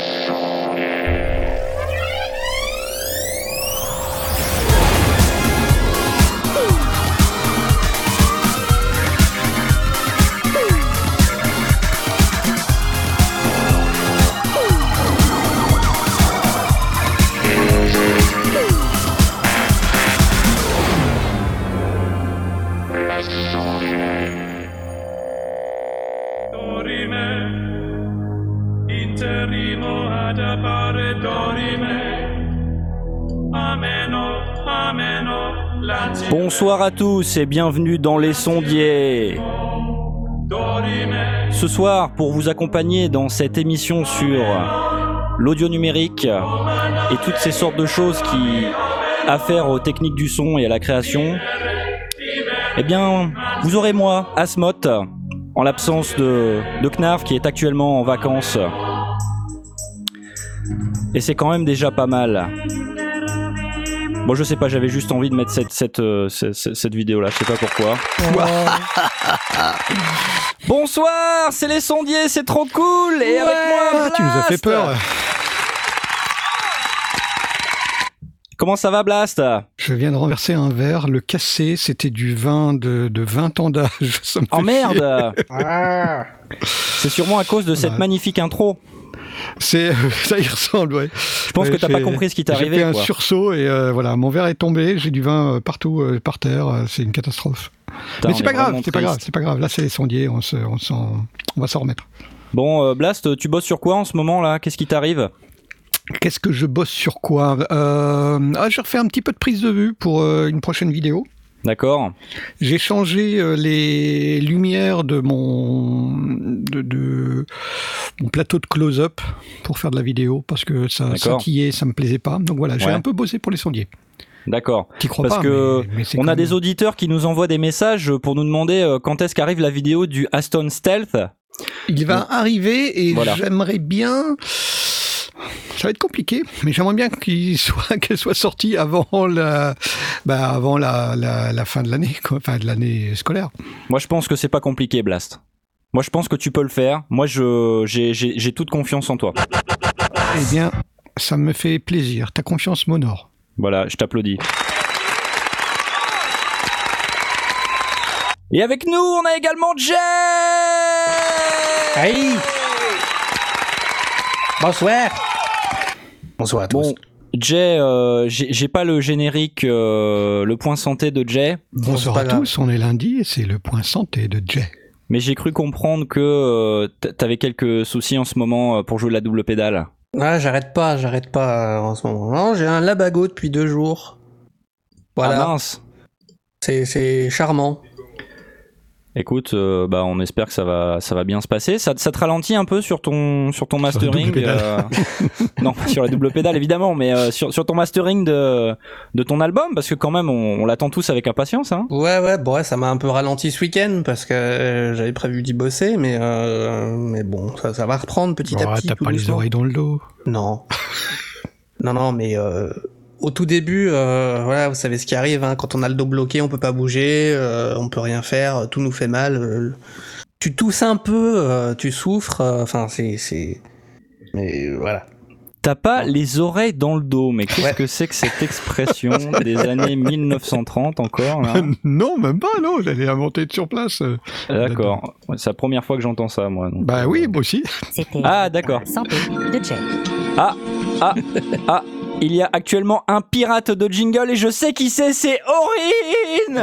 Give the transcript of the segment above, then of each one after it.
Show. À tous et bienvenue dans Les Sondiers. Ce soir, pour vous accompagner dans cette émission sur l'audio numérique et toutes ces sortes de choses qui affairent aux techniques du son et à la création, eh bien, vous aurez moi, Asmoth, en l'absence de, de Knarf qui est actuellement en vacances. Et c'est quand même déjà pas mal. Bon, je sais pas, j'avais juste envie de mettre cette, cette, euh, cette, vidéo-là, je sais pas pourquoi. Bonsoir, c'est les sondiers, c'est trop cool Et avec moi, Ah, tu nous as fait Blast peur. Comment ça va Blast? Je viens de renverser un verre, le casser, c'était du vin de, de 20 ans d'âge. Ça me Oh fait merde C'est sûrement à cause de cette Ouais. magnifique intro. C'est, ça y ressemble, ouais. Je pense Ouais, que t'as pas compris ce qui t'est J'ai fait arrivé. un quoi. sursaut et euh, voilà, mon verre est tombé, j'ai du vin euh, partout euh, par terre, euh, c'est une catastrophe. Putain, Mais c'est pas grave, c'est pas grave, c'est pas grave. Là, c'est les sondiers, on, se, on, va s'en remettre. Bon, euh, Blast, tu bosses sur quoi en ce moment là? Qu'est-ce qui t'arrive? Qu'est-ce que je bosse sur quoi? Euh, ah, Je refais un petit peu de prise de vue pour euh, une prochaine vidéo. D'accord J'ai changé euh, les lumières de mon de, de mon plateau de close-up pour faire de la vidéo parce que ça scintillait, ça me plaisait pas. Donc voilà, j'ai Ouais. un peu bossé pour les sondiers. D'accord. Parce pas que mais- On a des auditeurs qui nous envoient des messages pour nous demander euh, quand est-ce qu'arrive la vidéo du Aston Stealth? Il va arriver et Voilà. j'aimerais bien. Ça va être compliqué, mais j'aimerais bien qu'il soit qu'elle soit sortie avant la bah, avant la, la, la fin de l'année quoi, enfin de l'année scolaire. Moi, je pense que c'est pas compliqué, Blast. Moi, je pense que tu peux le faire. Moi, je j'ai- j'ai j'ai toute confiance en toi. Eh bien, ça me fait plaisir. Ta confiance m'honore. Voilà, je t'applaudis. Et avec nous, on a également Jay Hey Bonsoir Bonsoir à tous. Bon, Jay, euh, j'ai pas le générique, euh, le point santé de Jay, Bonsoir à tous, on est lundi et c'est le point santé de Jay. mais j'ai cru comprendre que euh, t'avais quelques soucis en ce moment pour jouer de la double pédale. Ah, j'arrête pas, j'arrête pas en ce moment. Non, j'ai un labago depuis deux jours. Voilà, Ah mince. c'est c'est charmant. Écoute, euh, bah on espère que ça va, ça va bien se passer. Ça, ça te ralentit un peu sur ton, sur ton Sur mastering. euh, non, pas sur la double pédale évidemment, mais euh, sur, sur ton mastering de, de ton album, parce que quand même on, on l'attend tous avec impatience. Hein. Ouais, ouais, bon, ouais, ça m'a un peu ralenti ce week-end parce que j'avais prévu d'y bosser, mais euh, mais bon, ça, ça va reprendre petit à petit. T'as pas les oreilles dans le dos. Non. non, non, mais euh, au tout début, euh, voilà, vous savez ce qui arrive, hein, quand on a le dos bloqué, on peut pas bouger, euh, on peut rien faire, tout nous fait mal. euh, tu tousses un peu, euh, tu souffres, euh, enfin, c'est, c'est. Mais euh, voilà. T'as pas les oreilles dans le dos, mais qu'est-ce Ouais. que c'est que cette expression des années 1930 encore là? Non, même pas, non, j'allais inventer sur place. D'accord, c'est la première fois que j'entends ça moi. donc, Bah oui, moi aussi. C'était Ah d'accord. Santé de. Ah, ah, ah, il y a actuellement un pirate de jingle et je sais qui c'est, c'est Aurine.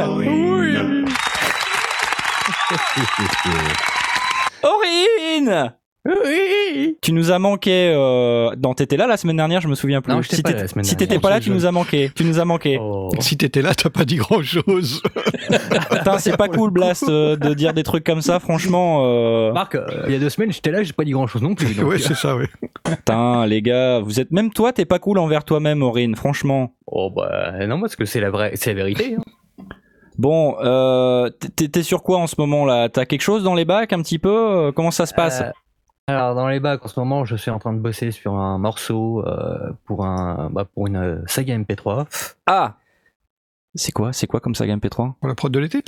Aurine Oui Tu nous as manqué. Euh... Non, t'étais là la semaine dernière, je me souviens plus. Non, si pas là t'étais- la semaine si pas là, tu nous as manqué. Tu nous as manqué. Oh. Si t'étais là, t'as pas dit grand-chose. Putain, c'est pas cool, Blast, euh, de dire des trucs comme ça, franchement. euh, Marc, euh, il y a deux semaines, j'étais là, j'ai pas dit grand chose non plus. donc, ouais, c'est ça, oui. Putain, les gars, vous êtes même toi, t'es pas cool envers toi-même, Aurine, franchement. Oh bah non, parce que c'est la vraie, c'est la vérité. hein. Bon, euh, t'es sur quoi en ce moment là? T'as quelque chose dans les bacs un petit peu? Comment ça se passe? Euh, alors dans les bacs en ce moment, je suis en train de bosser sur un morceau euh, pour un, bah, pour une euh, saga MP3. Ah C'est quoi C'est quoi comme saga MP3 Pour la prod de l'été?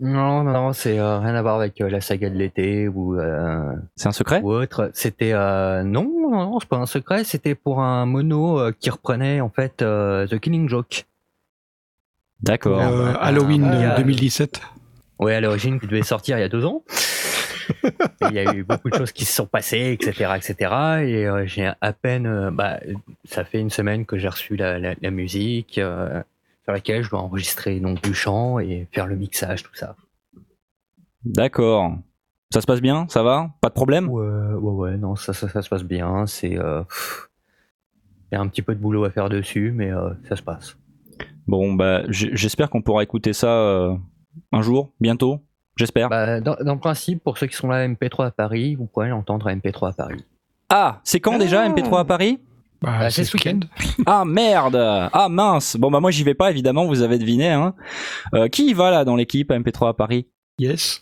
Non, non, non, c'est euh, rien à voir avec euh, la saga de l'été ou, euh, C'est un secret? ou autre. C'était euh, non, non, non, c'est pas un secret. C'était pour un mono euh, qui reprenait en fait euh, The Killing Joke. D'accord. Halloween bah, euh, bah, 2017. Ouais, à l'origine, qui devait sortir il y a deux ans. Il y a eu beaucoup de choses qui se sont passées, etc., etc. Et euh, j'ai à peine, euh, bah, ça fait une semaine que j'ai reçu la, la, la musique euh, sur laquelle je dois enregistrer donc du chant et faire le mixage, tout ça. D'accord. Ça se passe bien? Ça va? Pas de problème? Ouais, ouais, ouais, non, ça, ça, ça se passe bien. C'est, euh, pff, il y a un petit peu de boulot à faire dessus, mais euh, ça se passe. Bon, bah, j- j'espère qu'on pourra écouter ça euh, un jour, bientôt. J'espère. Bah, dans, dans le principe, pour ceux qui sont là à MP3 à Paris, vous pourrez l'entendre à MP3 à Paris. Ah, c'est quand déjà MP3 à Paris? Bah, Bah, c'est ce week-end. Ah merde Ah mince Bon bah moi j'y vais pas évidemment, vous avez deviné. Hein. Euh, qui y va là dans l'équipe MP3 à Paris? Yes.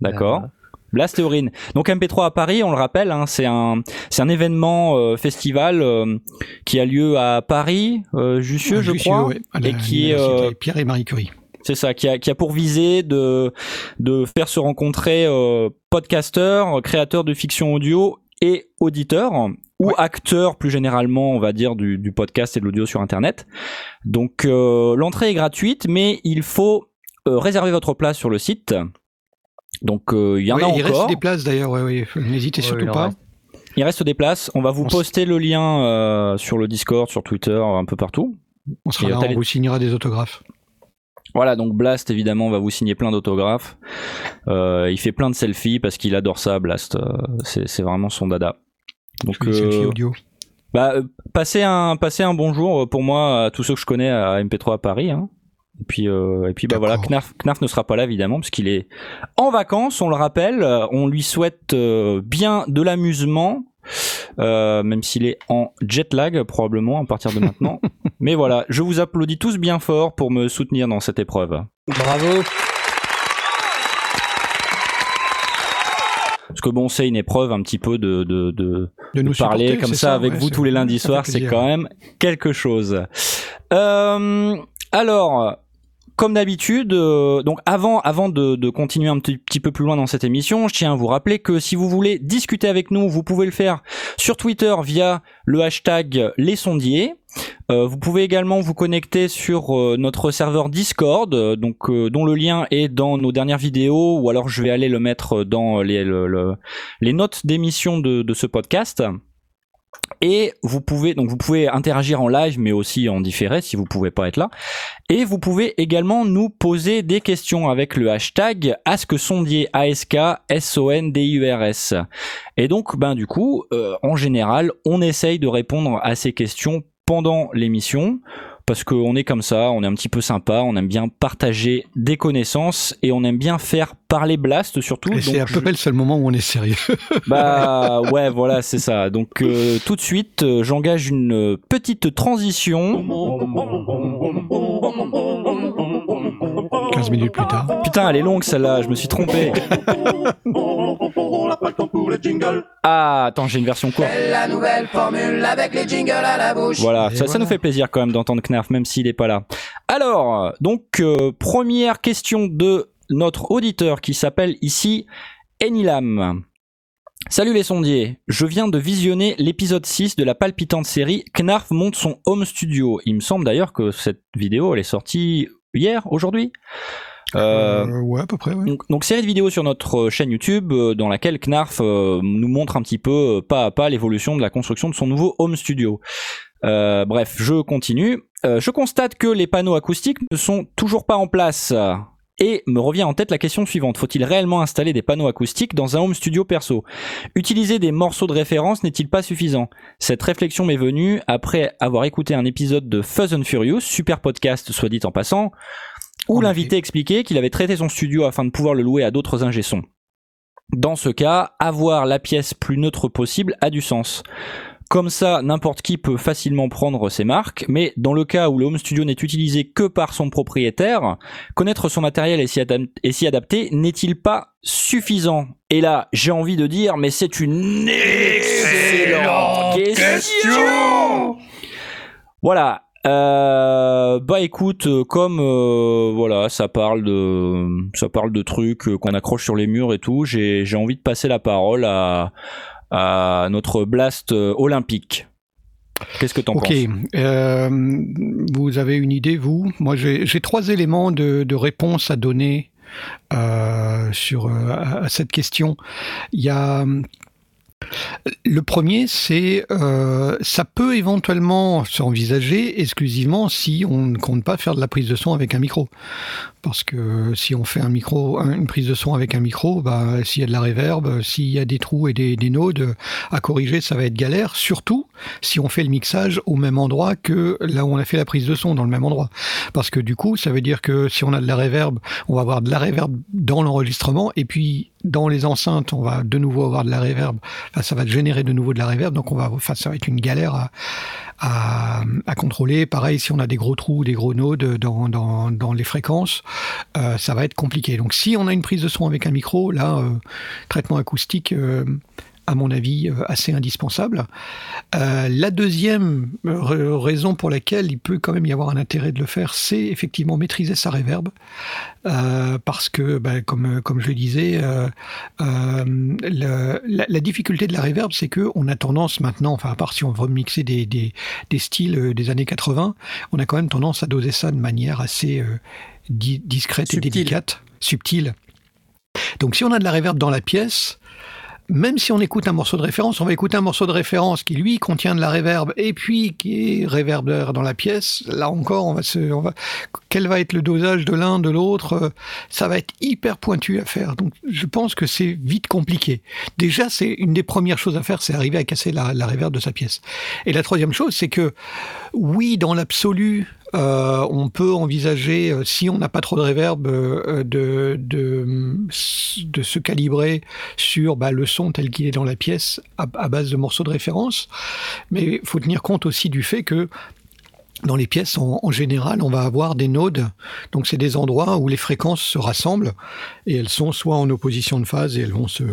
D'accord. Euh, Blast et Aurine. Donc MP3 à Paris, on le rappelle, hein, c'est un c'est un événement euh, festival euh, qui a lieu à Paris, euh, Jussieu, À je Jussieu, crois. ouais, à la et qui est, euh, Pierre et Marie Curie. C'est ça, qui a, qui a pour visée de, de faire se rencontrer euh, podcasteurs, créateurs de fiction audio et auditeurs, ou Ouais. acteurs plus généralement, on va dire, du, du podcast et de l'audio sur Internet. Donc euh, l'entrée est gratuite, mais il faut euh, réserver votre place sur le site. Donc euh, il y en Ouais, a il encore. reste des places d'ailleurs, ouais, ouais. n'hésitez Ouais, surtout il pas. reste. Il reste des places. On va vous On poster le lien euh, sur le Discord, sur Twitter, un peu partout. On sera Et, là, on vous signera des autographes. Voilà, donc Blast, évidemment, va vous signer plein d'autographes. Euh, il fait plein de selfies parce qu'il adore ça, Blast. Euh, c'est c'est vraiment son dada. Donc, euh, audio. bah, euh, passez un, passez un bonjour euh, pour moi à tous ceux que je connais à MP3 à Paris. Hein. Et puis, euh, et puis bah voilà. Knarf, Knarf ne sera pas là évidemment parce qu'il est en vacances. On le rappelle. On lui souhaite euh, bien de l'amusement, euh, même s'il est en jet lag probablement à partir de maintenant. Mais voilà, je vous applaudis tous bien fort pour me soutenir dans cette épreuve. Bravo. Parce que bon, c'est une épreuve un petit peu de, de, de, De nous parler comme c'est ça, avec ouais, vous tous les lundis ça soirs, c'est quand même quelque chose. Euh, alors, comme d'habitude, euh, donc avant, avant de, de continuer un petit, peu plus loin dans cette émission, je tiens à vous rappeler que si vous voulez discuter avec nous, vous pouvez le faire sur Twitter via le hashtag les sondiers. Euh, vous pouvez également vous connecter sur euh, notre serveur Discord, euh, donc euh, dont le lien est dans nos dernières vidéos, ou alors je vais aller le mettre dans les, le- le- les notes d'émission de, de ce podcast. Et vous pouvez donc vous pouvez interagir en live, mais aussi en différé si vous pouvez pas être là. Et vous pouvez également nous poser des questions avec le hashtag AskSondier A S O N D I U R S. Et donc ben du coup, euh, en général, on essaye de répondre à ces questions pendant l'émission parce qu'on est comme ça, on est un petit peu sympa, on aime bien partager des connaissances et on aime bien faire parler Blast surtout. Et c'est à peu je- près le seul moment où on est sérieux. bah ouais, voilà, c'est ça. Donc euh, tout de suite, euh, j'engage une petite transition. 15 minutes plus tard. Putain, elle est longue celle-là, je me suis trompé. Le. Ah, attends, j'ai une version courte. La nouvelle formule avec les jingles à la bouche. Voilà, ça, nous fait plaisir quand même d'entendre Knarf, même s'il est pas là. Alors, donc euh, première question de notre auditeur qui s'appelle ici Enilam. Salut les sondiers, je viens de visionner l'épisode 6 de la palpitante série Knarf monte son home studio. Il me semble d'ailleurs que cette vidéo elle est sortie hier, aujourd'hui. Euh, Euh, ouais, à peu près, ouais. donc, donc, série de vidéos sur notre euh, chaîne YouTube euh, dans laquelle Knarf nous montre un petit peu pas à pas l'évolution de la construction de son nouveau home studio. Euh, bref, je continue. Euh, je constate que les panneaux acoustiques ne sont toujours pas en place. Et me revient en tête la question suivante. Faut-il réellement installer des panneaux acoustiques dans un home studio perso? Utiliser des morceaux de référence n'est-il pas suffisant? Cette réflexion m'est venue après avoir écouté un épisode de Fuzz and Furious, super podcast soit dit en passant, où l'invité expliquait qu'il avait traité son studio afin de pouvoir le louer à d'autres ingé sons. Dans ce cas, avoir la pièce plus neutre possible a du sens. Comme ça, n'importe qui peut facilement prendre ses marques, mais dans le cas où le home studio n'est utilisé que par son propriétaire, connaître son matériel et s'y adap- et s'y adapter n'est-il pas suffisant? Et là, j'ai envie de dire, mais c'est une excellente question Voilà. Euh, bah écoute, euh, comme euh, voilà, ça parle de ça parle de trucs qu'on accroche sur les murs et tout, j'ai j'ai envie de passer la parole à à notre blast olympique. Qu'est-ce que t'en penses? euh, vous avez une idée, vous? Moi, j'ai trois éléments de, de réponse à donner sur à, à cette question. Il y a le premier, c'est euh, ça peut éventuellement s'envisager exclusivement si on ne compte pas faire de la prise de son avec un micro. Parce que si on fait une prise de son avec un micro, bah, s'il y a de la réverb, s'il y a des trous et des, des nodes à corriger, ça va être galère. Surtout si on fait le mixage au même endroit que là où on a fait la prise de son, dans le même endroit. Parce que du coup, ça veut dire que si on a de la réverb, on va avoir de la réverb dans l'enregistrement et puis dans les enceintes, on va de nouveau avoir de la réverb. Ça va générer de nouveau de la réverb, donc on va, enfin, ça va être une galère à, contrôler. Pareil, si on a des gros trous, des gros nodes dans les fréquences, euh, ça va être compliqué. Donc si on a une prise de son avec un micro, là, euh, traitement acoustique, euh, à mon avis, euh, assez indispensable. Euh, la deuxième euh, raison pour laquelle il peut quand même y avoir un intérêt de le faire, c'est effectivement maîtriser sa réverb. Euh, parce que, bah, comme, comme je le disais, euh, le- la, la difficulté de la reverb, c'est que on a tendance maintenant, enfin à part si on veut mixer des, des, des styles des années 80, on a quand même tendance à doser ça de manière assez di- discrète et délicate, subtile. Donc si on a de la reverb dans la pièce, même si on écoute un morceau de référence, on va écouter un morceau de référence qui lui contient de la réverb et puis qui est réverbère dans la pièce. Là encore, on va se, on va, quel va être le dosage de l'un, de l'autre euh, Ça va être hyper pointu à faire. Donc, je pense que c'est vite compliqué. Déjà, c'est une des premières choses à faire, c'est arriver à casser la, la réverb de sa pièce. Et la troisième chose, c'est que oui, dans l'absolu, euh, on peut envisager, euh, si on n'a pas trop de réverb, euh, de, se calibrer sur bah, le son tel qu'il est dans la pièce à, à base de morceaux de référence. Mais il faut tenir compte aussi du fait que dans les pièces, en, en général, on va avoir des nodes. Donc, c'est des endroits où les fréquences se rassemblent et elles sont soit en opposition de phase et elles vont se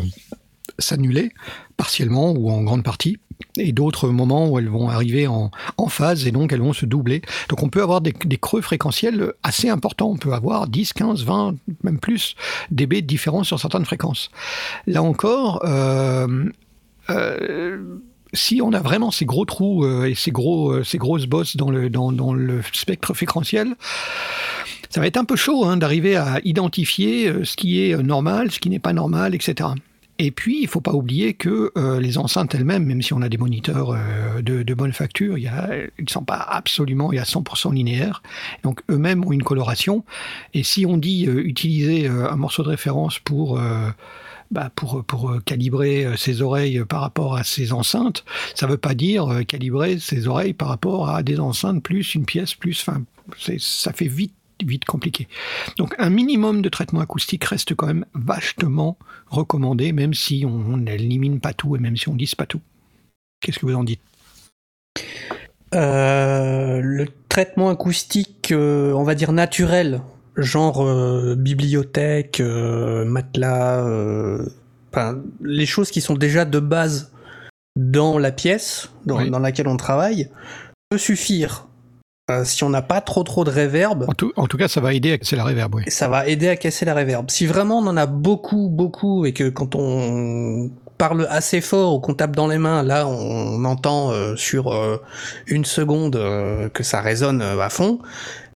s'annuler partiellement ou en grande partie, et d'autres moments où elles vont arriver en, en phase et donc elles vont se doubler. Donc on peut avoir des, creux fréquentiels assez importants. On peut avoir 10, 15, 20, même plus dB de différence sur certaines fréquences. Là encore, euh, euh, si on a vraiment ces gros trous euh, et ces, gros, ces grosses bosses dans le, dans, dans le spectre fréquentiel, ça va être un peu chaud hein, d'arriver à identifier ce qui est normal, ce qui n'est pas normal, etc. Et puis, il ne faut pas oublier que euh, les enceintes elles-mêmes, même si on a des moniteurs euh, de, bonne facture, ils ne sont pas absolument et à 100% linéaires. Donc, eux-mêmes ont une coloration. Et si on dit euh, utiliser un morceau de référence pour... bah, pour, pour calibrer ses oreilles par rapport à ses enceintes, ça ne veut pas dire calibrer ses oreilles par rapport à des enceintes plus une pièce plus. Enfin, ça fait vite vite compliqué. Donc un minimum de traitement acoustique reste quand même vachement recommandé, même si on n'élimine pas tout et même si on dise pas tout. Qu'est-ce que vous en dites? Euh, le traitement acoustique, euh, on va dire naturel, genre euh, bibliothèque, matelas, enfin, les choses qui sont déjà de base dans la pièce dans, Oui. dans laquelle on travaille, peut suffire. Euh, si on n'a pas trop trop de réverb, en tout, en tout cas, ça va aider à casser la réverb, oui. ça va aider à casser la réverb. Si vraiment on en a beaucoup, beaucoup, et que quand on parle assez fort ou qu'on tape dans les mains, là on entend euh, sur euh, une seconde euh, que ça résonne euh, à fond.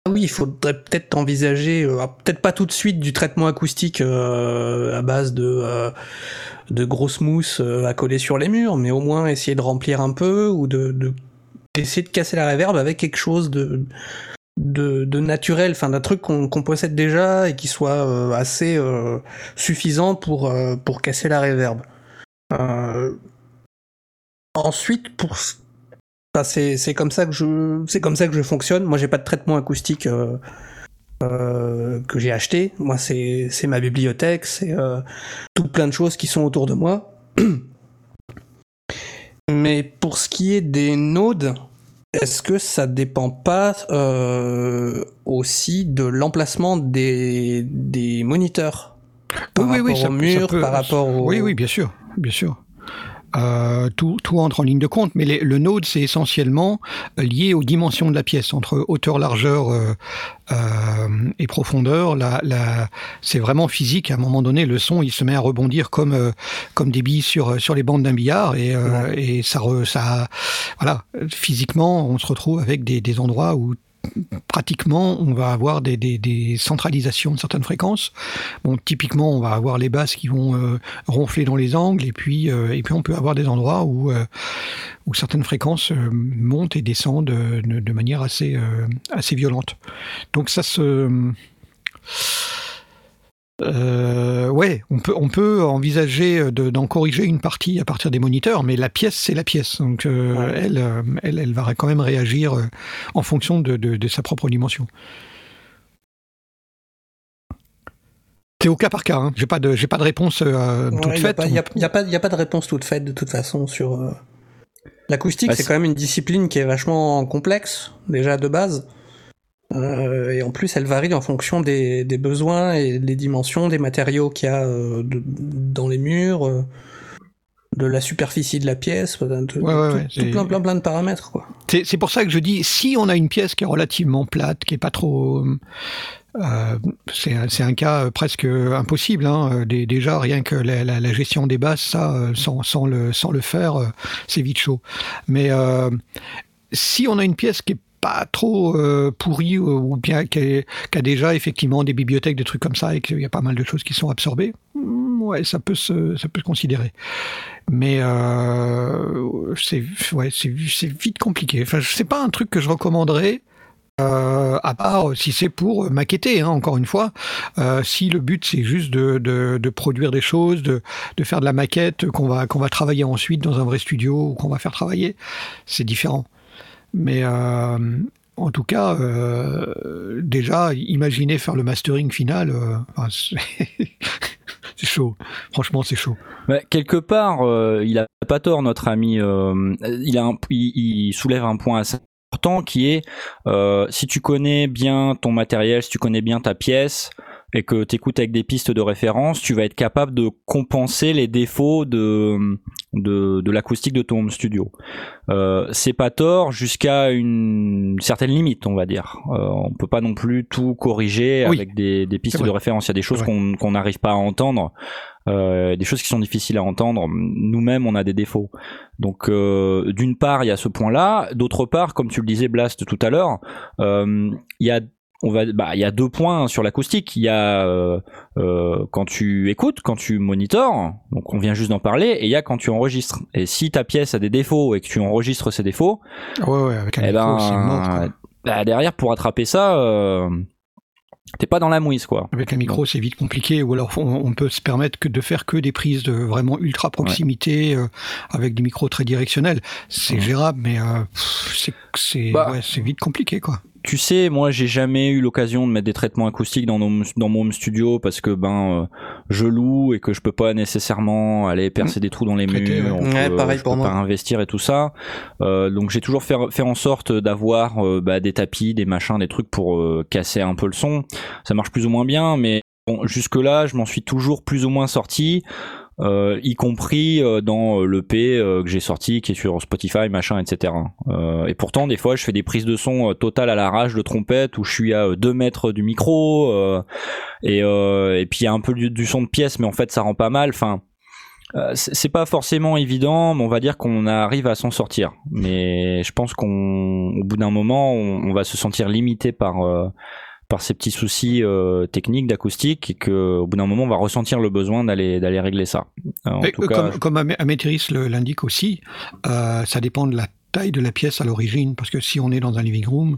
Ah Oui, il faudrait peut-être envisager, euh, ah, peut-être pas tout de suite du traitement acoustique euh, à base de euh, de grosses mousses à coller sur les murs, mais au moins essayer de remplir un peu ou de, de essayer de casser la réverb avec quelque chose de de, naturel, enfin d'un truc qu'on possède déjà et qui soit euh, assez euh, suffisant pour euh, pour casser la réverb. Euh, ensuite, pour enfin, c'est comme ça que je c'est comme ça que je fonctionne. Moi, j'ai pas de traitement acoustique que j'ai acheté. Moi, c'est ma bibliothèque, c'est tout plein de choses qui sont autour de moi. Mais pour ce qui est des nodes, est-ce que ça dépend pas euh, aussi de l'emplacement des, des moniteurs? Par Oui, oui, oui, rapport ça- au mur, peut- par rapport au... Oui, oui, bien sûr, bien sûr. Euh, tout, tout entre en ligne de compte, mais les- le node, c'est essentiellement lié aux dimensions de la pièce, entre hauteur, largeur euh, euh, et profondeur. La, la, c'est vraiment physique. À un moment donné, le son, il se met à rebondir comme, euh, comme des billes sur, sur les bandes d'un billard, et, euh, et ça, re- ça, voilà, physiquement, on se retrouve avec des, des endroits où pratiquement, on va avoir des, centralisations de certaines fréquences. Bon, typiquement, on va avoir les basses qui vont euh, ronfler dans les angles, et puis, euh, et puis on peut avoir des endroits où, euh, où certaines fréquences montent et descendent de, de manière assez, assez violente. Donc ça se... Euh, ouais, on peut, on peut envisager de- d'en corriger une partie à partir des moniteurs, mais la pièce, c'est la pièce. Donc, euh, Ouais. elle, euh, elle, elle va quand même réagir euh, en fonction de, de- de sa propre dimension. C'est au cas par cas. Hein. J'ai pas de, j'ai pas de réponse euh, toute Il n'y a, faite. pas- y a- y a pas y a pas de réponse toute faite de toute façon sur. euh, L'acoustique, Bah, c'est c'est- quand même une discipline qui est vachement complexe, déjà de base. Euh, et en plus, elle varie en fonction des, des besoins et des dimensions des matériaux qu'il y a euh, de- dans les murs, euh, de la superficie de la pièce, de, de- Ouais, ouais, tout, tout plein, plein, plein de paramètres. Quoi. C'est c'est pour ça que je dis, si on a une pièce qui est relativement plate, qui est pas trop, euh, c'est un- c'est un cas presque impossible. Hein. Dé- Déjà, rien que la, la- la gestion des basses, ça, sans, sans le, sans le faire, c'est vite chaud. Mais euh, si on a une pièce qui est trop euh, pourrie ou ou bien qui, qui a déjà effectivement des bibliothèques, des trucs comme ça, et qu'il y a pas mal de choses qui sont absorbées, hmm, ouais, ça peut se, ça peut considérer. Mais euh, c'est ouais, vite compliqué. Enfin, c'est pas un truc que je recommanderais. Euh, à part si c'est pour maqueter, hein, encore une fois. Euh, si le but c'est juste de produire des choses, de, de faire de la maquette qu'on va qu'on va travailler ensuite dans un vrai studio ou qu'on va faire travailler, c'est différent. Mais euh, en tout cas, euh, déjà, imaginez faire le mastering final. euh, c'est chaud. Franchement, c'est chaud. Bah, quelque part, il a pas tort, notre ami. il, il, soulève un point assez important qui est si tu connais bien ton matériel, si tu connais bien ta pièce et que tu écoutes avec des pistes de référence, tu vas être capable de compenser les défauts de, de, de l'acoustique de ton home studio. Euh, c'est pas tort jusqu'à une certaine limite, on va dire. Euh, on peut pas non plus tout corriger Oui. avec des, des pistes de référence. Il y a des choses qu'on n'arrive pas à entendre, euh, des choses qui sont difficiles à entendre. Nous-mêmes, on a des défauts. Donc, euh, d'une part, il y a ce point-là. D'autre part, comme tu le disais, Blast, tout à l'heure, il y a on va, bah, il y a deux points sur l'acoustique. Il y a euh, euh, quand tu écoutes, quand tu monitores, donc on vient juste d'en parler, et il y a quand tu enregistres. Et si ta pièce a des défauts et que tu enregistres ces défauts, Ouais, ouais, avec un eh micro, ben, mort. quoi. bah, derrière pour attraper ça, euh, t'es pas dans la mouise quoi. Avec un micro, c'est vite compliqué, ou alors on, on peut se permettre que de faire que des prises de vraiment ultra proximité euh, avec des micros très directionnels. C'est Ouais. gérable, mais euh, c'est Bah. ouais, c'est vite compliqué, quoi. Tu sais, moi j'ai jamais eu l'occasion de mettre des traitements acoustiques dans, nos- dans mon home studio parce que ben euh, je loue et que je peux pas nécessairement aller percer des trous dans les Traiter, murs, ouais. pareil je pour peux moi. pas investir et tout ça. Euh, donc j'ai toujours fait, fait en sorte d'avoir euh, bah, des tapis, des machins, des trucs pour euh, casser un peu le son. Ça marche plus ou moins bien, mais bon, jusque là je m'en suis toujours plus ou moins sorti. Euh, y compris euh, dans l'EP euh, que j'ai sorti qui est sur Spotify machin etc Euh, et pourtant des fois je fais des prises de son euh, totales à l'arrache de trompette où je suis à 2 mètres du micro euh, et, euh, et puis il y a un peu du, son de pièce mais en fait ça rend pas mal enfin euh, c'est pas forcément évident, mais on va dire qu'on arrive à s'en sortir. Mais je pense qu'on, au bout d'un moment, on, on va se sentir limité par euh, par ces petits soucis euh, techniques d'acoustique et que au bout d'un moment, on va ressentir le besoin d'aller d'aller régler ça. Euh, en Et, tout euh, cas, comme, le- l'indique aussi, ça dépend de la taille de la pièce à l'origine, parce que si on est dans un living room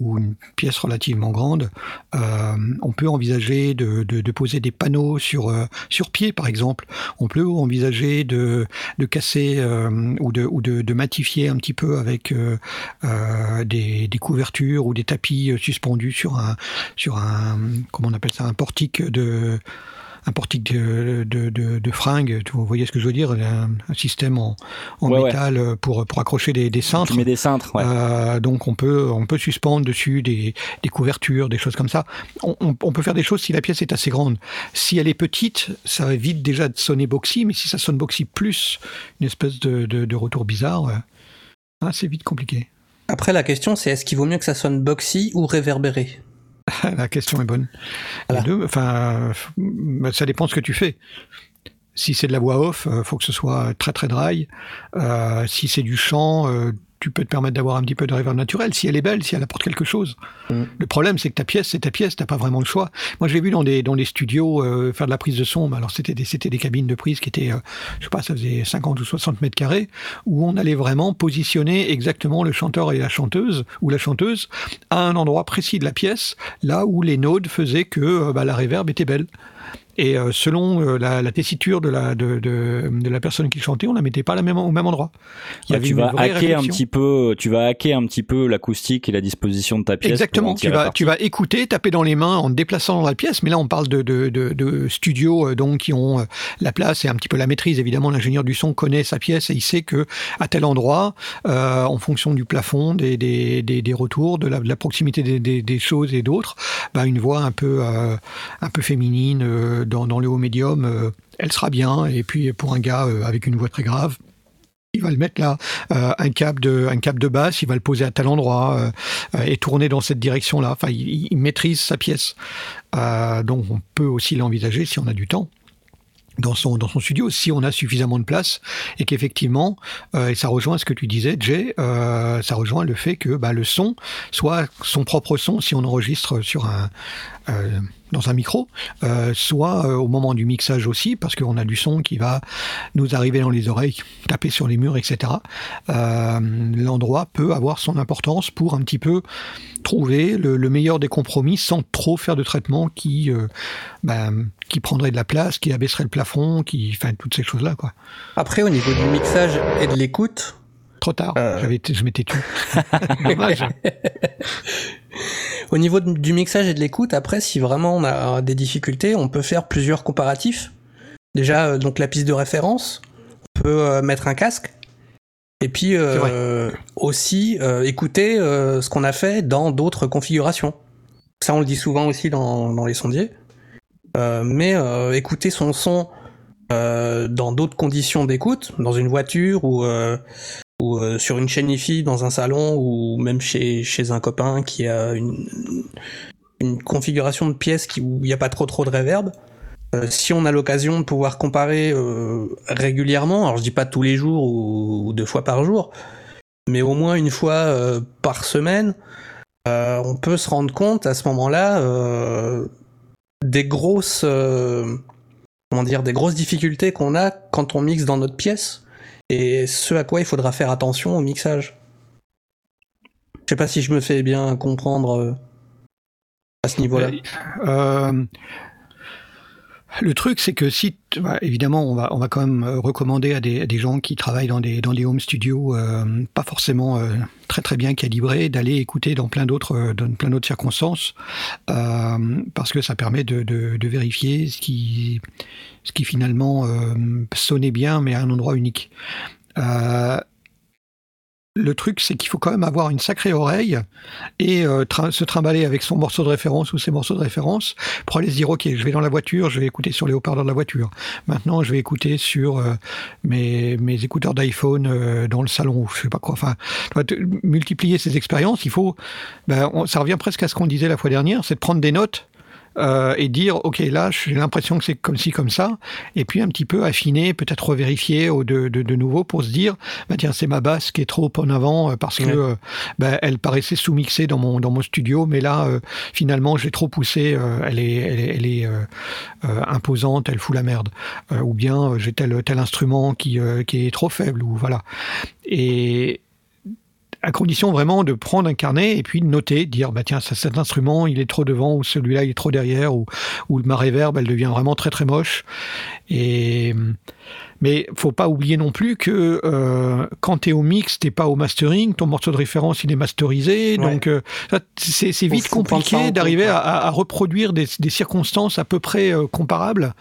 ou une pièce relativement grande, euh, on peut envisager de, de, poser des panneaux sur euh, sur pied, par exemple. On peut envisager de, de casser euh, ou de ou de, matifier un petit peu avec des, des couvertures ou des tapis suspendus sur un sur un comment on appelle ça un portique de un portique de, de, de, de fringues, vous voyez ce que je veux dire, un, un système en, en Ouais, ouais. métal pour, pour accrocher des, des cintres. Tu mets des cintres, ouais. Euh, donc on peut on peut suspendre dessus des, des couvertures, des choses comme ça. On, on- on peut faire des choses si la pièce est assez grande. Si elle est petite, ça évite déjà de sonner boxy, mais si ça sonne boxy plus une espèce de, de, de retour bizarre, euh, ah, c'est vite compliqué. Après, la question, c'est est-ce qu'il vaut mieux que ça sonne boxy ou réverbéré? la question est bonne. Voilà. Les deux, enfin, euh, ça dépend de ce que tu fais. Si c'est de la voix off, euh, faut que ce soit très très dry. Euh, si c'est du chant, tu peux te permettre d'avoir un petit peu de reverb naturel. Si elle est belle, si elle apporte quelque chose. Mm. Le problème, c'est que ta pièce, c'est ta pièce, t'as pas vraiment le choix. Moi, je l'ai vu dans des dans des studios euh, faire de la prise de son. Alors c'était des c'était des cabines de prise qui étaient, euh, je sais pas, ça faisait 50 ou 60 mètres carrés, où on allait vraiment positionner exactement le chanteur et la chanteuse ou la chanteuse à un endroit précis de la pièce, là où les nodes faisaient que euh, bah, la réverb était belle. Et euh, selon euh, la, la tessiture de la, de, de, de la personne qui chantait, on la mettait pas la même, au même endroit. Il y Ouais, avait tu vas hacker un petit peu, tu vas hacker un petit peu l'acoustique et la disposition de ta pièce. Exactement, en tu vas, tu vas écouter, taper dans les mains en te déplaçant dans la pièce, mais là on parle de, de, de, de studios euh, donc qui ont la place et un petit peu la maîtrise. Évidemment, l'ingénieur du son connaît sa pièce et il sait que à tel endroit, euh, en fonction du plafond, des, des, des, des retours, de la, proximité des, choses et d'autres, bah, une voix un peu, euh, un peu féminine euh, dans, le haut médium, euh, elle sera bien. Et puis pour un gars euh, avec une voix très grave, il va le mettre là, un câble de un câble de basse, il va le poser à tel endroit et tourner dans cette direction-là. Enfin, il, maîtrise sa pièce. Donc, on peut aussi l'envisager si on a du temps dans son dans son studio, si on a suffisamment de place et qu'effectivement, et ça rejoint ce que tu disais, Jay, ça rejoint le fait que bah, le son soit son propre son si on enregistre sur un euh, dans un micro, euh, soit euh, au moment du mixage aussi, parce qu'on a du son qui va nous arriver dans les oreilles, taper sur les murs, etc. L'endroit peut avoir son importance pour un petit peu trouver le, le meilleur des compromis sans trop faire de traitement qui, ben, qui prendrait de la place, qui abaisserait le plafond, qui, enfin, toutes ces choses-là, quoi. Après, au niveau du mixage et de l'écoute, Trop tard, je m'étais tu. Dommage. Au niveau du mixage et de l'écoute, après, si vraiment on a des difficultés, on peut faire plusieurs comparatifs. Déjà, euh, donc la piste de référence, on peut euh, mettre un casque. Et puis euh, aussi euh, écouter euh, ce qu'on a fait dans d'autres configurations. Ça, on le dit souvent aussi dans, dans les sondiers. Mais écouter son son dans d'autres conditions d'écoute, dans une voiture ou, ou euh, sur une chaîne IFI dans un salon ou même chez, chez un copain qui a une, une configuration de pièce où il n'y a pas trop trop de reverb. Euh, si on a l'occasion de pouvoir comparer euh, régulièrement, alors je dis pas tous les jours ou, ou deux fois par jour, mais au moins une fois par semaine, on peut se rendre compte à ce moment-là des grosses comment dire des grosses difficultés qu'on a quand on mixe dans notre pièce et ce à quoi il faudra faire attention au mixage. Je sais pas si je me fais bien comprendre euh, à ce niveau-là. Euh, le truc, c'est que si, bah, évidemment, on va, on va quand même euh, recommander à des, gens qui travaillent dans des, dans des home studios, euh, pas forcément euh, très très bien calibrés, d'aller écouter dans plein d'autres, circonstances, parce que ça permet de, vérifier ce qui, finalement sonnait bien, mais à un endroit unique. Le truc, c'est qu'il faut quand même avoir une sacrée oreille et euh, se trimballer avec son morceau de référence ou ses morceaux de référence pour aller se dire ok je vais dans la voiture je vais écouter sur les haut-parleurs de la voiture. Maintenant je vais écouter sur euh, mes, écouteurs d'iPhone euh, dans le salon ou je sais pas quoi. Enfin multiplier ces expériences il faut ben, ça revient presque à ce qu'on disait la fois dernière c'est de prendre des notes euh, et dire ok là j'ai l'impression que c'est comme ci comme ça. Et puis un petit peu affiner peut-être revérifier au- de, de, de nouveau pour se dire bah tiens c'est ma basse qui est trop en avant euh, parce que Ouais. euh, bah, elle paraissait sous-mixée dans mon dans mon studio mais là euh, finalement je l'ai trop poussée euh, elle est elle est, elle est imposante elle fout la merde. Ou bien j'ai tel tel instrument qui qui est trop faible ou voilà. Et à condition vraiment de prendre un carnet et puis de noter, dire bah tiens cet instrument il est trop devant ou celui-là il est trop derrière ou, ou ma réverb elle devient vraiment très très moche. Et Mais faut pas oublier non plus que euh, quand tu es au mix, t'es pas au mastering, ton morceau de référence il est masterisé, Ouais. donc euh, c'est vite compliqué d'arriver à, reproduire des, des circonstances à peu près euh, comparables.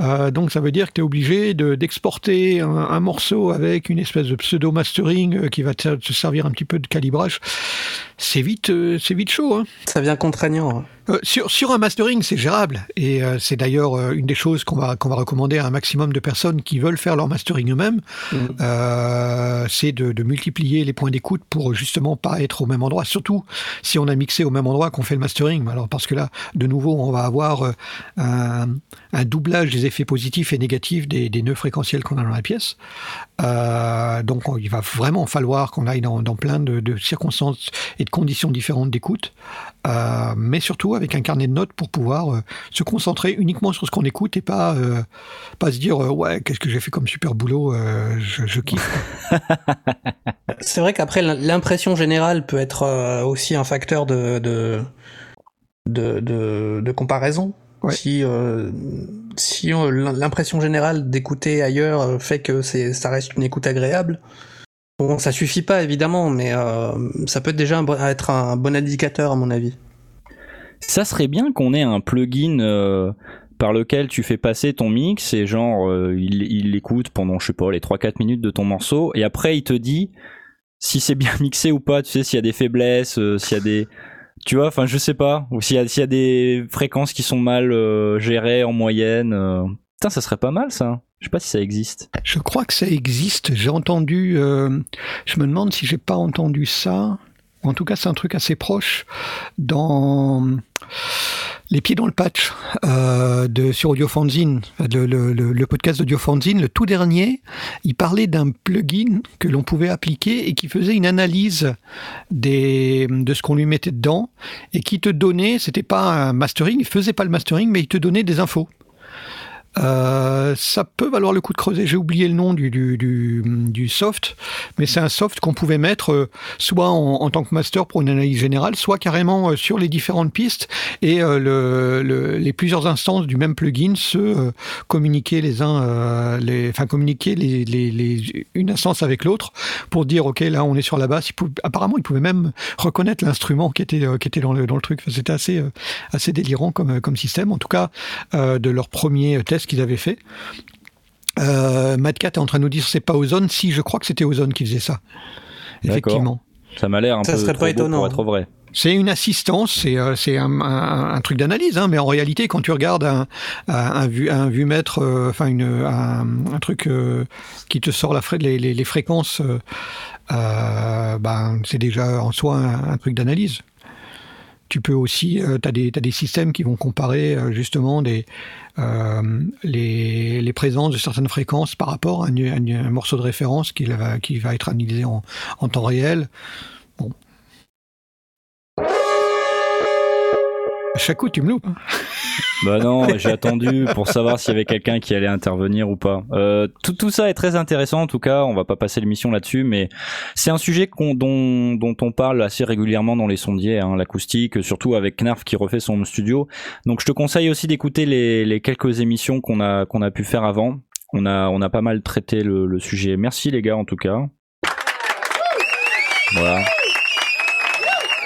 Euh, donc ça veut dire que tu es obligé de- d'exporter un, un morceau avec une espèce de pseudo mastering euh, qui va te, te servir un petit peu de calibrage. C'est vite, euh, c'est vite chaud. Hein. Ça devient contraignant. hein. Euh, sur, sur un mastering, c'est gérable. Et euh, c'est d'ailleurs une des choses qu'on va, qu'on va recommander à un maximum de personnes qui veulent faire leur mastering eux-mêmes. Euh, c'est de, de multiplier les points d'écoute pour justement pas être au même endroit. Surtout si on a mixé au même endroit qu'on fait le mastering. Alors parce que là, de nouveau, on va avoir un, un doublage des effets positifs et négatifs des, des nœuds fréquentiels qu'on a dans la pièce. Donc on- il va vraiment falloir qu'on aille dans, dans plein de, de circonstances et de conditions différentes d'écoute. Euh, mais surtout avec un carnet de notes pour pouvoir euh, se concentrer uniquement sur ce qu'on écoute et pas euh, pas se dire euh, ouais qu'est-ce que j'ai fait comme super boulot euh, je, je kiffe C'est vrai qu'après, l'impression générale peut être euh, aussi un facteur de, de, de, de, de comparaison. Ouais. Si, euh, si euh, l'impression générale d'écouter ailleurs fait que c'est, ça reste une écoute agréable, bon, ça suffit pas évidemment, mais euh, ça peut déjà être un bon indicateur à mon avis. Ça serait bien qu'on ait un plugin euh, par lequel tu fais passer ton mix et genre euh, il, l'écoute pendant je sais pas les 3-4 minutes de ton morceau et après il te dit si c'est bien mixé ou pas, tu sais s'il y a des faiblesses, euh, s'il y a des tu vois, enfin je sais pas, ou s'il y, y a des fréquences qui sont mal euh, gérées en moyenne. euh. Putain, ça serait pas mal ça. Je sais pas si ça existe. je crois que ça existe j'ai entendu euh, je me demande si j'ai pas entendu ça en tout cas c'est un truc assez proche dans les pieds dans le patch euh, de sur Audiofanzine, le, le, podcast d'Audiofanzine, le tout dernier, il parlait d'un plugin que l'on pouvait appliquer et qui faisait une analyse de ce qu'on lui mettait dedans et qui te donnait, c'était pas un mastering, il faisait pas le mastering, mais il te donnait des infos. Euh, ça peut valoir le coup de creuser. J'ai oublié le nom du, soft, mais c'est un soft qu'on pouvait mettre euh, soit en, tant que master pour une analyse générale, soit carrément euh, sur les différentes pistes et le, le- les plusieurs instances du même plugin se communiquer les uns, enfin communiquer une instance avec l'autre pour dire ok là on est sur la basse. Apparemment, il pouvait même reconnaître l'instrument qui était dans le truc. C'était assez délirant comme comme système. En tout cas, de leur premier test qu'ils avaient fait. Euh, Mad Cat est en train de nous dire c'est pas Ozone. Si, je crois que c'était Ozone qui faisait ça. Effectivement. Ça m'a l'air un Ça peu serait trop pas beau étonnant. pour être vrai. C'est une assistance, c'est euh, c'est un, un- un truc d'analyse, hein, mais en réalité, quand tu regardes un, un, un vu, un vumètre, euh, enfin une, un, un truc euh, qui te sort la les, les, les fréquences, euh, euh, ben, c'est déjà en soi un, un truc d'analyse. Tu peux aussi, tu as, des systèmes qui vont comparer euh, justement euh, les, les présences de certaines fréquences par rapport à, un morceau de référence qui va, qui va être analysé en, en temps réel. Bon. À chaque coup, tu me loupes. Bah non, j'ai attendu pour savoir s'il y avait quelqu'un qui allait intervenir ou pas. Euh, tout, tout ça est très intéressant en tout cas, on va pas passer l'émission là-dessus, mais c'est un sujet qu'on- dont, dont on parle assez régulièrement dans les sondiers, hein, l'acoustique, surtout avec Knarf qui refait son studio. Donc je te conseille aussi d'écouter les, les quelques émissions qu'on a, qu'on a pu faire avant. On a, on a pas mal traité le, le sujet. Merci les gars en tout cas. Voilà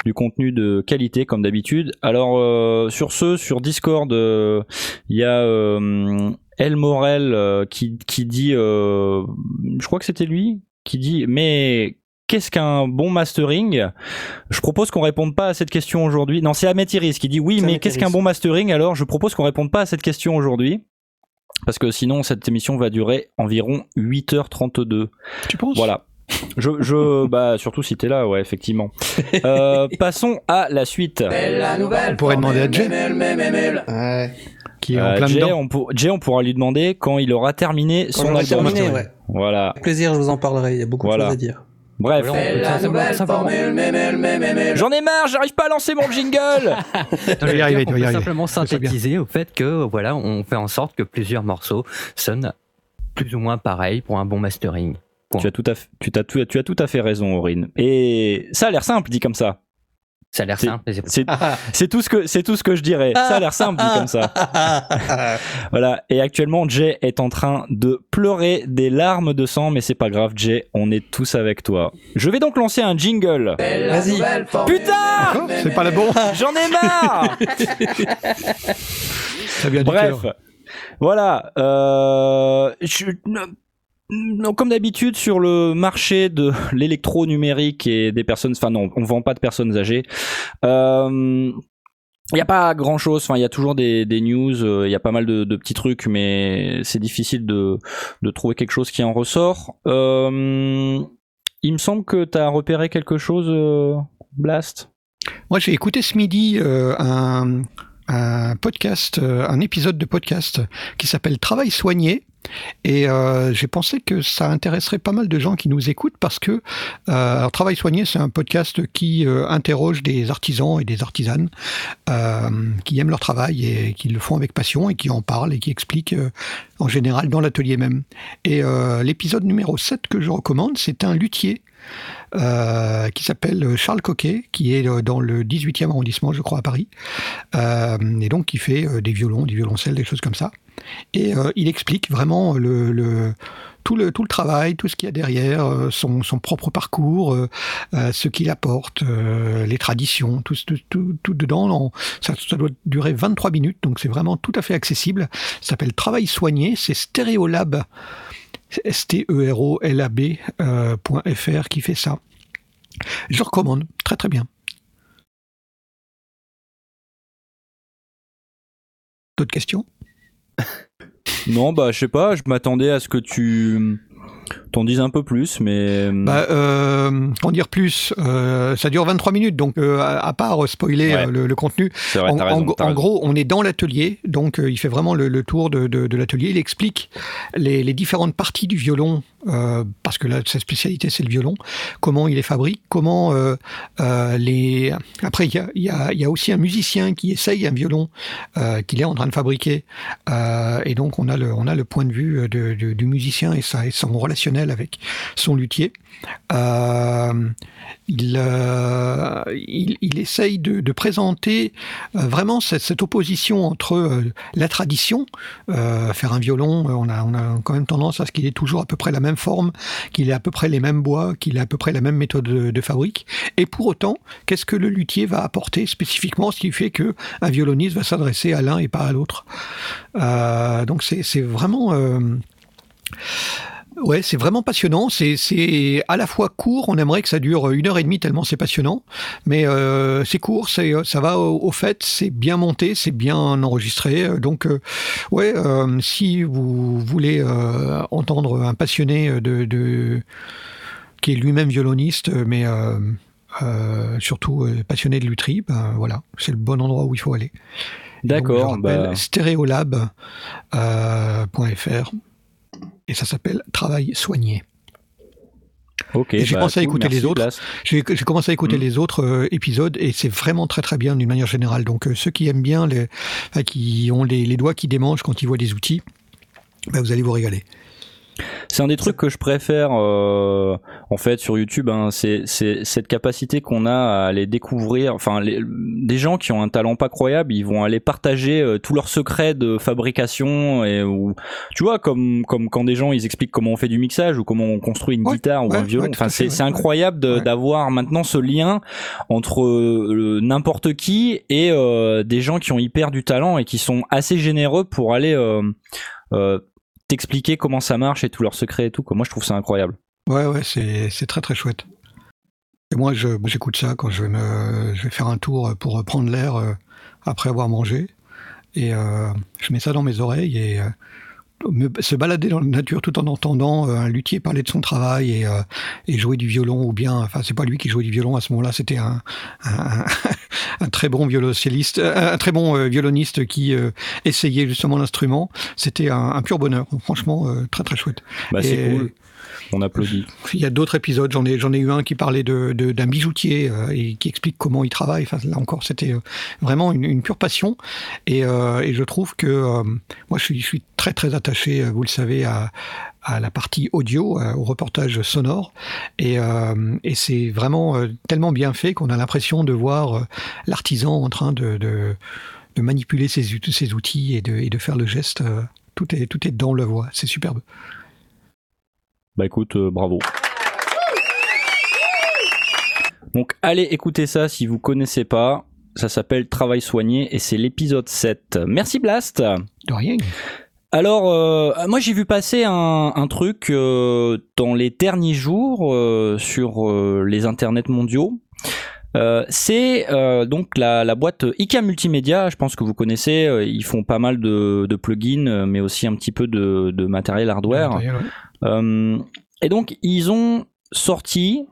du contenu de qualité comme d'habitude. Alors euh, sur ce, sur Discord, euh, il y a euh, El Morel euh, qui, qui dit, euh, je crois que c'était lui, qui dit, mais qu'est-ce qu'un bon mastering? Je propose qu'on réponde pas à cette question aujourd'hui. Non, c'est Ahmet Iris qui dit oui, mais qu'est-ce qu'un bon mastering? Alors je propose qu'on réponde pas à cette question aujourd'hui. Parce que sinon, cette émission va durer environ 8h32. Tu penses? Voilà. Je, je, bah, surtout si t'es là, ouais, effectivement. Euh, passons à la suite. La nouvelle On pourrait demander à Jay. Ouais. qui est en Euh, plein Jay, dedans. on pour- Jay, on pourra lui demander quand il aura terminé Quand son j'aurai album. terminé, ouais. Voilà. Avec plaisir, je vous en parlerai. Il y a beaucoup Voilà. de choses à dire. Bref. J'en ai marre, j'arrive pas à lancer mon jingle. Tu vas y arriver, tu on vas y peut arriver. simplement bien. synthétiser au fait que voilà, on fait en sorte que plusieurs morceaux sonnent plus ou moins pareil pour un bon mastering. Tu as tout à fait, tu, t'as tout, tu as tout à fait raison, Aurine. Et ça a l'air simple, dit comme ça. Ça a l'air simple. c'est- tout ce que c'est tout ce que je dirais. Ça a l'air simple dit comme ça. Voilà. Et actuellement, Jay est en train de pleurer des larmes de sang, mais c'est pas grave, Jay. On est tous avec toi. Je vais donc lancer un jingle. Vas-y. Putain D'accord C'est pas la bon J'en ai marre Ça vient du Bref, cœur. voilà. Euh, je- non, comme d'habitude sur le marché de l'électro-numérique et des personnes, enfin non, on vend pas de personnes âgées. Euh, il n'y a pas grand chose, enfin il y a toujours des, news, euh, il y a pas mal de, petits trucs, mais c'est difficile de, trouver quelque chose qui en ressort. Euh, il me semble que tu as repéré quelque chose, euh, Blast? Moi, j'ai écouté ce midi euh, un, podcast, euh, un épisode de podcast qui s'appelle Travail soigné. Et euh, j'ai pensé que ça intéresserait pas mal de gens qui nous écoutent parce que euh, Travail soigné, c'est un podcast qui euh, interroge des artisans et des artisanes qui aiment leur travail et qui le font avec passion et qui en parlent et qui expliquent en général dans l'atelier même. Et l'épisode numéro 7 que je recommande, c'est un luthier euh, qui s'appelle Charles Coquet, qui est euh, dans le 18e arrondissement, je crois, à Paris, euh, et donc qui fait des violons, des violoncelles, des choses comme ça. Et il explique vraiment tout, le, travail, tout ce qu'il y a derrière, son, propre parcours, ce qu'il apporte, les traditions, tout, dedans. Ça doit durer 23 minutes, donc c'est vraiment tout à fait accessible. Ça s'appelle Travail soigné, c'est Stéréolab. S-T-E-R-O-L-A-B euh, qui fait ça. Je recommande, très très bien. D'autres questions? Non, bah je sais pas, je m'attendais à ce que tu t'en dises un peu plus, mais bah, euh, En dire plus, euh, ça dure 23 minutes, donc euh, à, à part spoiler Ouais. euh, le, le contenu, vrai, en, raison. gros, on est dans l'atelier, donc euh, il fait vraiment le, le tour de, de- de l'atelier. Il explique les, les différentes parties du violon, euh, parce que là, sa spécialité, c'est le violon, comment il les fabrique, comment euh, euh, les... Après, il y a, aussi un musicien qui essaye un violon qu'il est en train de fabriquer. Et donc, on a le, point de vue du musicien et, ça, et son relationnel avec son luthier. Il, essaye de, présenter vraiment cette, opposition entre la tradition, faire un violon, on a, on a quand même tendance à ce qu'il ait toujours à peu près la même forme, qu'il ait à peu près les mêmes bois, qu'il ait à peu près la même méthode de, fabrique, et pour autant, qu'est-ce que le luthier va apporter spécifiquement, ce qui fait que un violoniste va s'adresser à l'un et pas à l'autre? Euh, donc c'est c'est vraiment... euh, Ouais, c'est vraiment passionnant. C'est, à la fois court. On aimerait que ça dure une heure et demie tellement c'est passionnant. Mais euh, c'est court, c'est, ça va au, au fait, c'est bien monté, c'est bien enregistré. Euh, Donc, euh, ouais, euh, si vous voulez euh, entendre un passionné de, de qui est lui-même violoniste, mais euh, euh, surtout euh, passionné de lutherie, ben voilà, c'est le bon endroit où il faut aller. D'accord, bah, stéréolab.fr et ça s'appelle Travail soigné. ok. et j'ai bah, pensé à cool, écouter les merci, autres. J'ai commencé à écouter Mm. les autres euh, épisodes et c'est vraiment très très bien d'une manière générale. Donc euh, ceux qui aiment bien, les, enfin, qui ont les, les doigts qui démangent quand ils voient des outils, ben, vous allez vous régaler. C'est un des trucs que je préfère euh, en fait sur YouTube. Hein, c'est cette capacité qu'on a à aller découvrir. Enfin, les- des gens qui ont un talent pas croyable, ils vont aller partager euh, tous leurs secrets de fabrication et ou tu vois comme comme quand des gens ils expliquent comment on fait du mixage ou comment on construit une Ouais, guitare ou un violon. ouais, enfin, c'est incroyable d'avoir maintenant ce lien entre euh, n'importe qui et euh, des gens qui ont hyper du talent et qui sont assez généreux pour aller euh, euh, t'expliquer comment ça marche et tous leurs secrets et tout. quoi. Moi, je trouve ça incroyable. Ouais, ouais, c'est très très chouette. Et moi, je- j'écoute ça quand je vais, me, je vais faire un tour pour prendre l'air euh, après avoir mangé. Et euh, je mets ça dans mes oreilles et euh, me- se balader dans la nature tout en entendant euh, un luthier parler de son travail et, euh, et jouer du violon ou bien, enfin, c'est pas lui qui jouait du violon à ce moment-là, c'était un, un, un très bon violoncelliste, un, très bon euh, violoniste qui essayait justement l'instrument. C'était un, un pur bonheur. Franchement, très très chouette. Bah, c'est cool. On applaudit. il y a d'autres épisodes, j'en ai, eu un qui parlait de, d'un bijoutier euh, et qui explique comment il travaille. Là encore, c'était euh, vraiment une, pure passion. Et, euh, je trouve que moi, je suis, très très attaché, vous le savez, à, à la partie audio, au reportage sonore. Et, c'est vraiment tellement bien fait qu'on a l'impression de voir l'artisan en train de, de, manipuler ses, ses outils et de, de faire le geste. Tout est, tout est dans la voix. C'est superbe. Bah écoute, euh, bravo. Donc allez écouter ça si vous connaissez pas. Ça s'appelle Travail soigné et c'est l'épisode 7. Merci Blast. De rien. Alors, euh, moi j'ai vu passer un, un truc euh, dans les derniers jours euh, sur les internets mondiaux. C'est donc la, la boîte IKEA Multimédia, je pense que vous connaissez, ils font pas mal de, de plugins, mais aussi un petit peu de, de matériel hardware. Ouais. Euh, et donc, ils ont sorti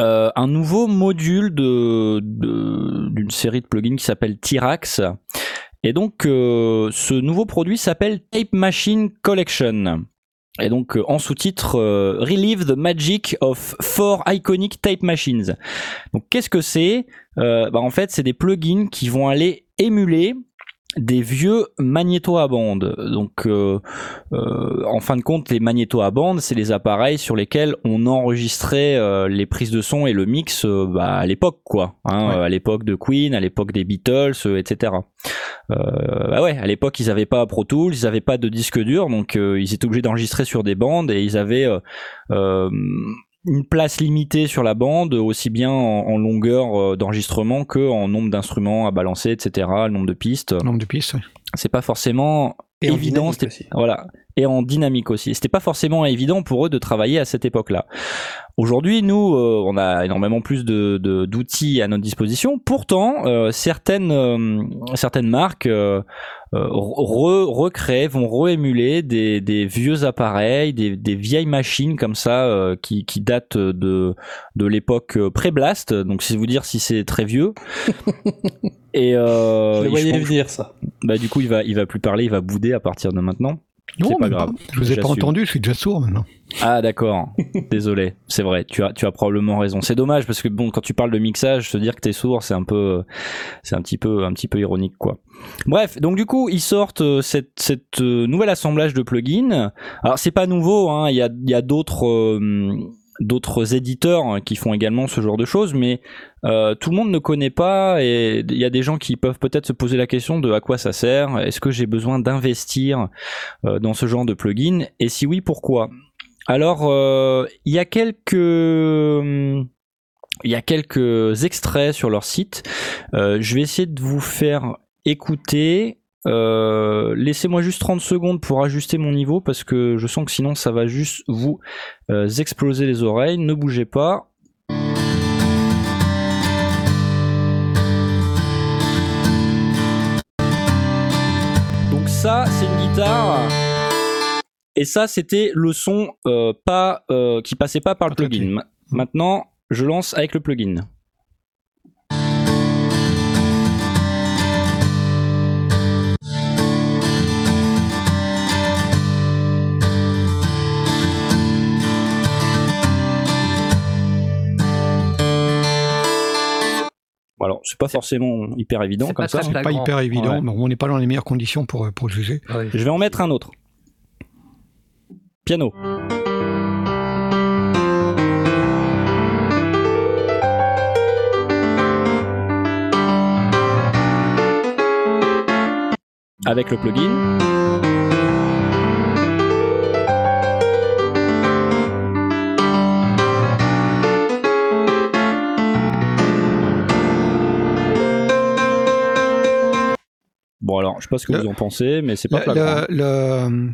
euh, un nouveau module de d'une série de plugins qui s'appelle Tirax. Et donc, euh, ce nouveau produit s'appelle Tape Machine Collection. Et donc, en sous-titre, Relive the Magic of Four Iconic Tape Machines. Donc, qu'est-ce que c'est? Bah, En fait, c'est des plugins qui vont aller émuler des vieux magnétos à bande. Donc, euh, euh, en fin de compte, les magnétos à bande, c'est les appareils sur lesquels on enregistrait euh, les prises de son et le mix bah, à l'époque, quoi. Hein, Ouais. à l'époque de Queen, à l'époque des Beatles, euh, etc. Euh, bah ouais, à l'époque, ils avaient pas Pro Tools, ils avaient pas de disque dur, donc euh, ils étaient obligés d'enregistrer sur des bandes et ils avaient une place limitée sur la bande, aussi bien en, en longueur euh, d'enregistrement que en nombre d'instruments à balancer, etc. Le nombre de pistes. Nombre de pistes. ouais. C'est pas forcément Et en évident. aussi. Voilà. Et en dynamique aussi. C'était pas forcément évident pour eux de travailler à cette époque-là. Aujourd'hui, nous, euh, on a énormément plus de de- d'outils à notre disposition. Pourtant, euh, certaines euh, certaines marques re- recréent, vont réémuler des, des vieux appareils, des, des vieilles machines comme ça euh, qui, qui datent de de l'époque euh, pré-blast. Donc, c'est vous dire si c'est très vieux. Et euh, Je le voyais venir, ça. bah du coup il va il va plus parler, il va bouder à partir de maintenant. Non, pas grave. Je vous ai pas entendu, je suis déjà sourd maintenant. Ah d'accord. Désolé, c'est vrai, tu as tu as probablement raison. C'est dommage parce que bon quand tu parles de mixage, se dire que t'es sourd, c'est un peu c'est un petit peu un petit peu ironique quoi. Bref, donc du coup, ils sortent euh, cette cette euh, nouvel assemblage de plugins. Alors c'est pas nouveau hein, il y a il y a d'autres euh, d'autres éditeurs hein, qui font également ce genre de choses, mais euh, tout le monde ne connaît pas et il y a des gens qui peuvent peut-être se poser la question de à quoi ça sert, est-ce que j'ai besoin d'investir euh, dans ce genre de plugin et si oui pourquoi? Alors euh, il y a quelques il y a quelques extraits sur leur site. Je vais essayer de vous faire écouter. Euh, Laissez-moi juste 30 secondes pour ajuster mon niveau parce que je sens que sinon ça va juste vous euh, exploser les oreilles. Ne bougez pas. Donc ça, c'est une guitare. Et ça, c'était le son euh, pas qui passait pas par le plugin. Ma- Maintenant, je lance avec le plugin. Alors, c'est pas forcément hyper évident comme pas ça. C'est pas hyper évident, Ouais. mais on n'est pas dans les meilleures conditions pour, euh, pour juger. Ouais. Je vais en mettre un autre. Piano. Avec le plugin. Bon alors, je sais pas ce que Le- vous en pensez, mais c'est pas Le, flagrant. le-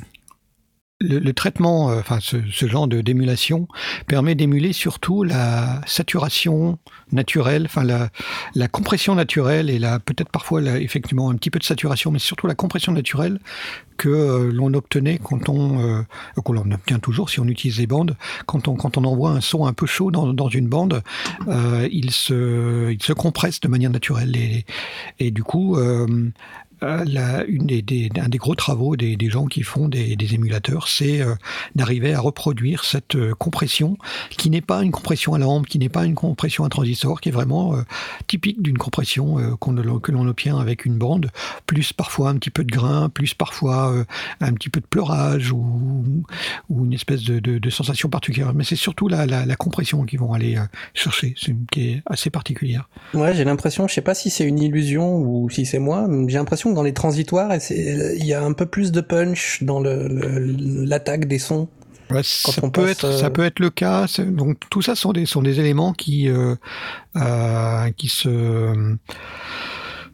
le- traitement, euh, enfin ce, ce genre d'émulation permet d'émuler surtout la saturation naturelle, enfin la, la compression naturelle et la peut-être parfois la- effectivement un petit peu de saturation, mais surtout la compression naturelle que euh, l'on obtenait quand on euh, que l'on obtient toujours si on utilise les bandes quand on quand on envoie un son un peu chaud dans, dans une bande, euh, il se il se compresse de manière naturelle et, et du coup la- une des, un des gros travaux des, gens qui font des, émulateurs, c'est euh, d'arriver à reproduire cette euh, compression qui n'est pas une compression à lampe, qui n'est pas une compression à transistor, qui est vraiment euh, typique d'une compression euh, qu'on- que l'on obtient avec une bande, plus parfois un petit peu de grain, plus parfois euh, un petit peu de pleurage ou, ou une espèce de, de- sensation particulière. Mais c'est surtout la, la- compression qu'ils vont aller euh, chercher, qui est assez particulière. Ouais, j'ai l'impression, je sais pas si c'est une illusion ou si c'est moi, j'ai l'impression dans les transitoires, il y a un peu plus de punch dans le- le- l'attaque des sons. Ouais, ça on peut passe, être, euh, ça peut être le cas. Donc tout ça sont des sont des éléments qui euh, euh, qui se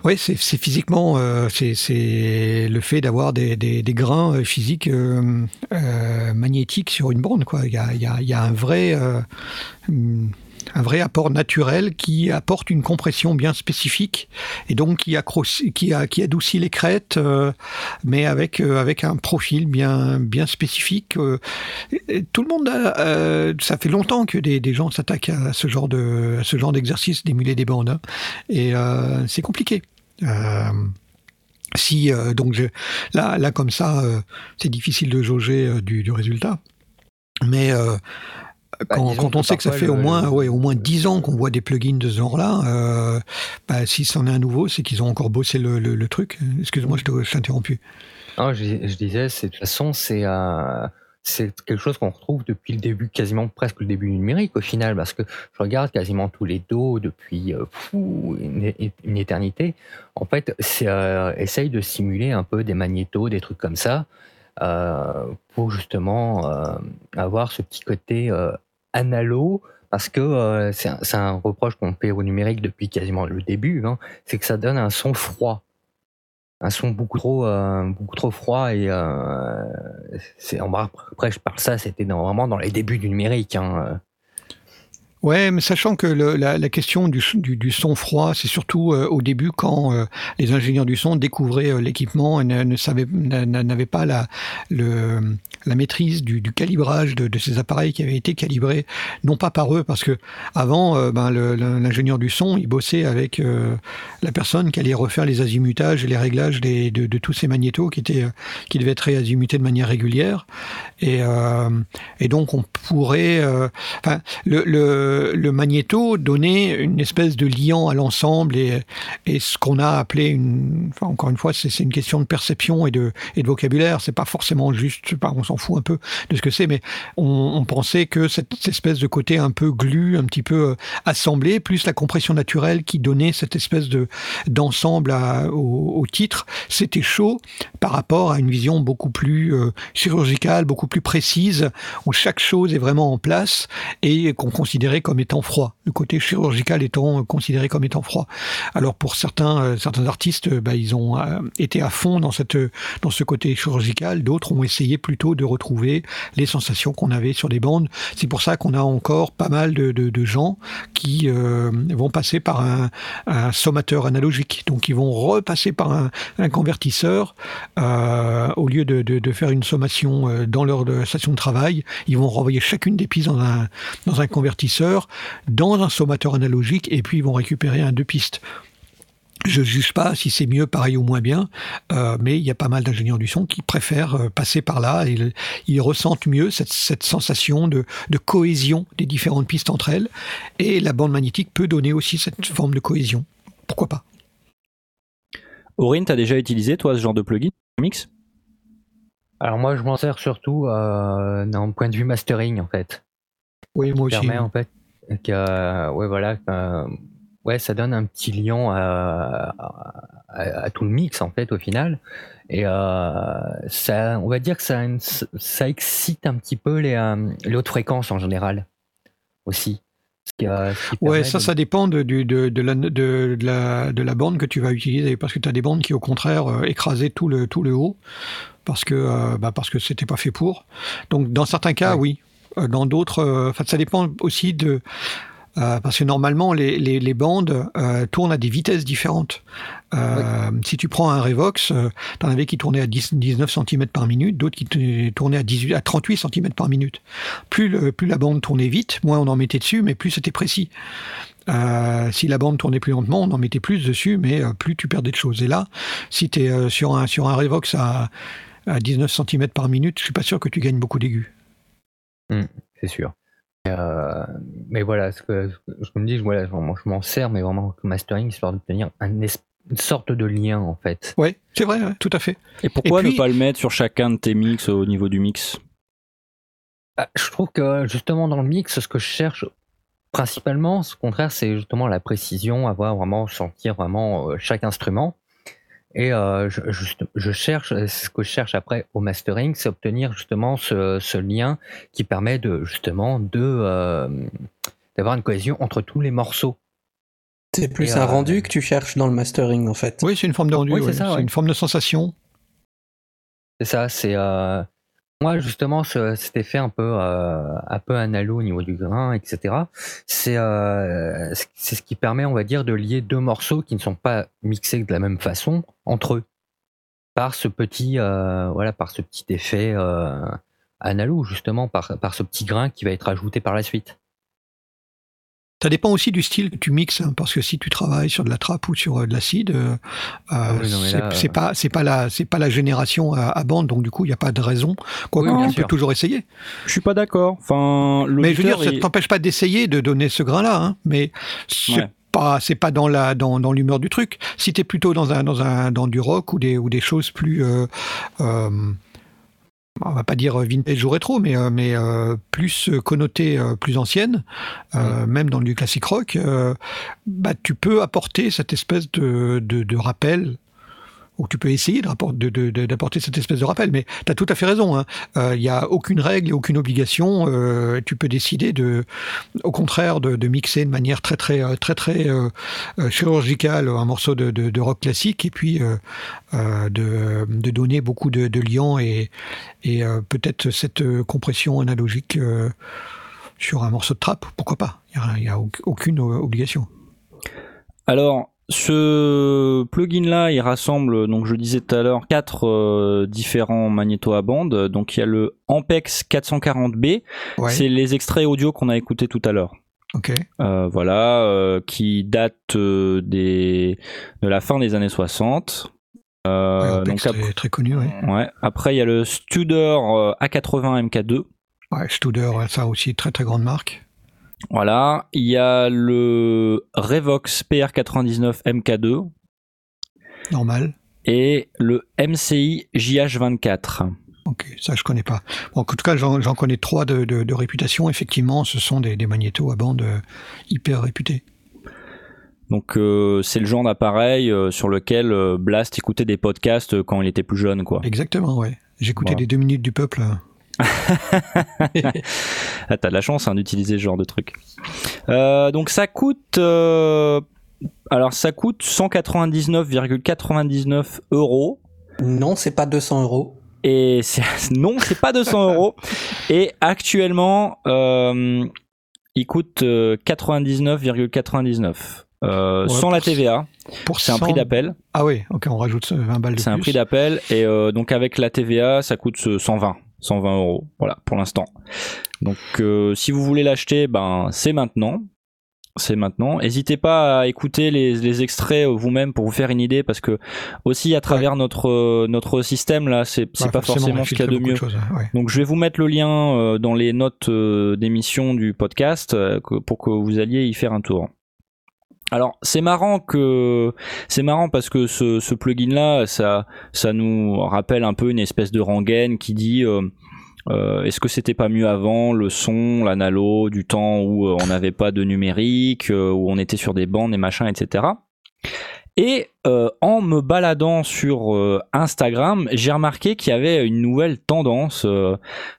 oui, c'est physiquement, euh, c'est le fait d'avoir des, des, des grains physiques euh, euh, magnétiques sur une bande. Quoi. Il, y a, il, y a, il y a un vrai, un vrai apport naturel qui apporte une compression bien spécifique et donc qui, qui, adoucit les crêtes, euh, mais avec, euh, avec un profil bien, bien spécifique. euh. Tout le monde, ça fait longtemps que des, gens s'attaquent à ce genre de, à ce genre d'exercice d'émuler des bandes, hein. et c'est compliqué. Si donc là, là comme ça, c'est difficile de jauger du, résultat, mais quand, disons quand on sait que ça fait au moins, ouais, au moins 10 ans qu'on voit des plugins de ce genre-là, euh, bah, si c'en est un nouveau, c'est qu'ils ont encore bossé le, le- le truc. Excuse-moi, je t'ai interrompu. Non, je, je disais, c'est de toute façon, c'est euh, c'est quelque chose qu'on retrouve depuis le début, quasiment presque le début du numérique au final, parce que je regarde quasiment tous les dos depuis euh, fou, une, une éternité. En fait, c'est essaye de simuler un peu des magnétos, des trucs comme ça, pour justement euh, avoir ce petit côté euh, analo. Parce que euh, c'est un, reproche qu'on fait au numérique depuis quasiment le début, hein, c'est que ça donne un son froid un son beaucoup trop euh, beaucoup trop froid et euh, après je parle ça c'était vraiment dans les débuts du numérique hein. Ouais, mais sachant que la, question du, son froid, c'est surtout euh, au début quand euh, les ingénieurs du son découvraient euh, l'équipement et ne, n'avaient pas la, maîtrise du, calibrage de, ces appareils qui avaient été calibrés non pas par eux, parce que avant, ben, l'ingénieur du son, il bossait avec la personne qui allait refaire les azimutages et les réglages de, tous ces magnétos qui étaient qui devaient être réazimutés de manière régulière, et, donc on pourrait, enfin le le magnéto donnait une espèce de liant à l'ensemble et, ce qu'on a appelé une, encore une fois, c'est une question de perception et de, et de vocabulaire. C'est pas forcément juste, on s'en fout un peu de ce que c'est, mais on, pensait que cette, espèce de côté un peu glu, un petit peu assemblé, plus la compression naturelle qui donnait cette espèce de d'ensemble au, au, titre, c'était chaud par rapport à une vision beaucoup plus euh, chirurgicale, beaucoup plus précise, où chaque chose est vraiment en place et qu'on considérait comme étant froid, le côté chirurgical étant considéré comme étant froid. Alors pour certains euh, certains artistes, bah, ils ont euh, été à fond dans cette dans ce côté chirurgical, d'autres ont essayé plutôt de retrouver les sensations qu'on avait sur des bandes. C'est pour ça qu'on a encore pas mal de, de, gens qui euh, vont passer par un, sommateur analogique, donc ils vont repasser par un, un convertisseur euh, au lieu de, de, faire une sommation dans leur station de travail, ils vont renvoyer chacune des pistes dans un dans un convertisseur dans un sommateur analogique et puis ils vont récupérer un deux pistes. Je ne juge pas si c'est mieux, pareil ou moins bien, euh, mais il y a pas mal d'ingénieurs du son qui préfèrent euh, passer par là. Et ils, ils ressentent mieux cette, cette sensation de, de, cohésion des différentes pistes entre elles. Et la bande magnétique peut donner aussi cette forme de cohésion. Pourquoi pas? Aurine, tu as déjà utilisé, toi, ce genre de plugin mix? Alors moi, je m'en sers surtout euh, d'un point de vue mastering, en fait. Oui, moi aussi. Permet, en fait, que, euh, ouais, voilà, ouais, ça donne un petit lion à, à, à, tout le mix en fait au final. Et euh, ça, on va dire que ça, ça excite un petit peu les, euh, les hautes fréquences en général aussi. Ouais, ça, de... ça dépend de, de, de, de, la, de, la, de la bande que tu vas utiliser, parce que tu as des bandes qui, au contraire, euh, écrasaient tout le, tout le haut, parce que euh, bah, parce que c'était pas fait pour. Donc, dans certains cas, ouais. oui. Dans d'autres, enfin, ça dépend aussi de Euh, parce que normalement, les, les, les bandes euh, tournent à des vitesses différentes. Euh, Si tu prends un Revox, euh, t'en avais qui tournaient à 10, 19 cm par minute, d'autres qui tournaient à, 18, à 38 cm par minute. Plus, le, plus la bande tournait vite, moins on en mettait dessus, mais plus c'était précis. Euh, si la bande tournait plus lentement, on en mettait plus dessus, mais euh, plus tu perdais de choses. Et là, si tu es sur, un, sur un Revox à, à 19 cm par minute, je suis pas sûr que tu gagnes beaucoup d'aigus. C'est sûr. Euh, mais voilà, ce que, ce que je me dis, voilà, je m'en sers, mais vraiment mastering, histoire d'obtenir un une sorte de lien en fait. Ouais, c'est vrai, ouais, tout à fait. Et pourquoi Et puis- ne pas le mettre sur chacun de tes mix au niveau du mix? Ah, Je trouve que justement dans le mix, ce que je cherche principalement, au contraire, c'est justement la précision, avoir vraiment sentir vraiment euh, chaque instrument. Et euh, je, je- je cherche, ce que je cherche après au mastering, c'est obtenir justement ce, ce lien qui permet de justement de euh, d'avoir une cohésion entre tous les morceaux. C'est plus Et, un euh, rendu que tu cherches dans le mastering en fait. Oui, c'est une forme de rendu, Oui, c'est ouais. ça, c'est ouais. une forme de sensation. C'est ça, c'est euh, moi justement ce- cet effet un peu euh, un peu analo au niveau du grain, etc. C'est euh, c'est ce qui permet, on va dire, de lier deux morceaux qui ne sont pas mixés de la même façon entre eux par ce petit euh, voilà par ce petit effet euh, analo justement par par ce petit grain qui va être ajouté par la suite. Ça dépend aussi du style que tu mixes, hein, parce que si tu travailles sur de la trappe ou sur euh, de l'acide, euh, Ah oui, non, mais c'est euh, pas c'est pas la c'est pas la génération à, à bande, donc du coup il n'y a pas de raison. Quoique Oui, bien tu peux sûr. toujours essayer. Je suis pas d'accord. Enfin, Mais je veux dire, ça il- t'empêche pas d'essayer de donner ce grain-là, hein, mais c'est Ouais. pas c'est pas dans la dans, dans l'humeur du truc. Si t'es plutôt dans un dans un dans du rock ou des ou des choses plus euh, euh, on va pas dire vintage ou rétro, mais euh, mais euh, plus connotées, euh, plus anciennes, euh, même dans du classique rock, euh, bah tu peux apporter cette espèce de de, de rappel ou tu peux essayer de rapport- de- de- d'apporter cette espèce de rappel. Mais tu as tout à fait raison. hein. Euh, Il n'y a aucune règle aucune obligation. Euh, tu peux décider de, au contraire, de, mixer de manière très très euh, très très euh, euh, chirurgicale un morceau de, rock classique et puis euh, euh, de, donner beaucoup de, liants et, et euh, peut-être cette euh, compression analogique euh, sur un morceau de trap. Pourquoi pas? Il n'y a, aucune euh, obligation. Alors, ce plugin-là, il rassemble, donc je disais tout à l'heure, quatre euh, différents magnétos à bande. Donc il y a le Ampex 440B, Ouais. c'est les extraits audio qu'on a écoutés tout à l'heure. Ok. Euh, voilà, euh, qui date des, de la fin des années 60. Euh, Ouais, donc après, très, très connu. Ouais. ouais. après, il y a le Studer euh, A80 MK2. Ouais, Studer, ça aussi très très grande marque. Voilà, il y a le Revox PR99 MK2 Normal. et le MCI JH24. Ok, ça je connais pas. Bon, en tout cas, j'en connais trois de, de- de réputation. Effectivement, ce sont des, des magnétos à bande euh, hyper réputés. Donc euh, c'est le genre d'appareil euh, sur lequel euh, Blast écoutait des podcasts quand il était plus jeune, quoi. Exactement, ouais. J'écoutais Voilà. les deux minutes du peuple. Ah, t'as de la chance hein, d'utiliser ce genre de truc. Euh, donc ça coûte, euh, alors ça coûte 199,99 euros. Non, c'est pas 200 euros. Et non, c'est pas 200 euros. Et actuellement, euh, il coûte euh, 99,99. Euh, Ouais, sans la TVA, Pour c'est un prix 100 d'appel. Ah oui, ok, on rajoute ce 20 balles de C'est un plus. prix d'appel et euh, donc avec la TVA, ça coûte ce 120, 120 euros. Voilà pour l'instant. Donc euh, si vous voulez l'acheter, ben c'est maintenant. C'est maintenant. N'hésitez pas à écouter les, les extraits euh, vous-même pour vous faire une idée parce que aussi à travers notre euh, notre système là, c'est c'est Ouais, pas forcément ce qu'il y a de mieux. choses, ouais. Donc je vais vous mettre le lien euh, dans les notes d'émission du podcast euh, pour que vous alliez y faire un tour. Alors c'est marrant que c'est marrant parce que ce, ce plugin là ça nous rappelle un peu une espèce de rengaine qui dit euh, euh, est-ce que c'était pas mieux avant le son l'analo du temps où euh, on n'avait pas de numérique où on était sur des bandes et machin etc. Et en me baladant sur Instagram, j'ai remarqué qu'il y avait une nouvelle tendance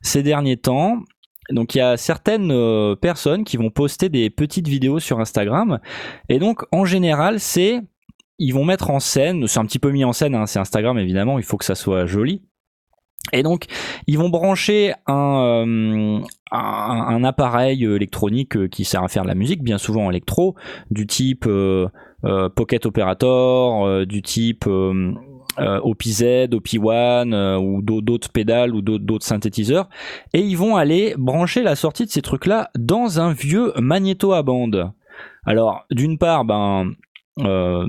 ces derniers temps. Donc il y a certaines euh, personnes qui vont poster des petites vidéos sur Instagram. Et donc en général, c'est ils vont mettre en scène, c'est un petit peu mis en scène, hein, c'est Instagram évidemment, il faut que ça soit joli. Et donc, ils vont brancher un, euh, un, appareil électronique euh, qui sert à faire de la musique, bien souvent en électro, du type Pocket Operator, du type euh, euh, OPZ, OP1 euh, ou d'au- d'autres pédales ou d'autres synthétiseurs. Et ils vont aller brancher la sortie de ces trucs-là dans un vieux magnéto à bande. Alors, d'une part, ben, euh,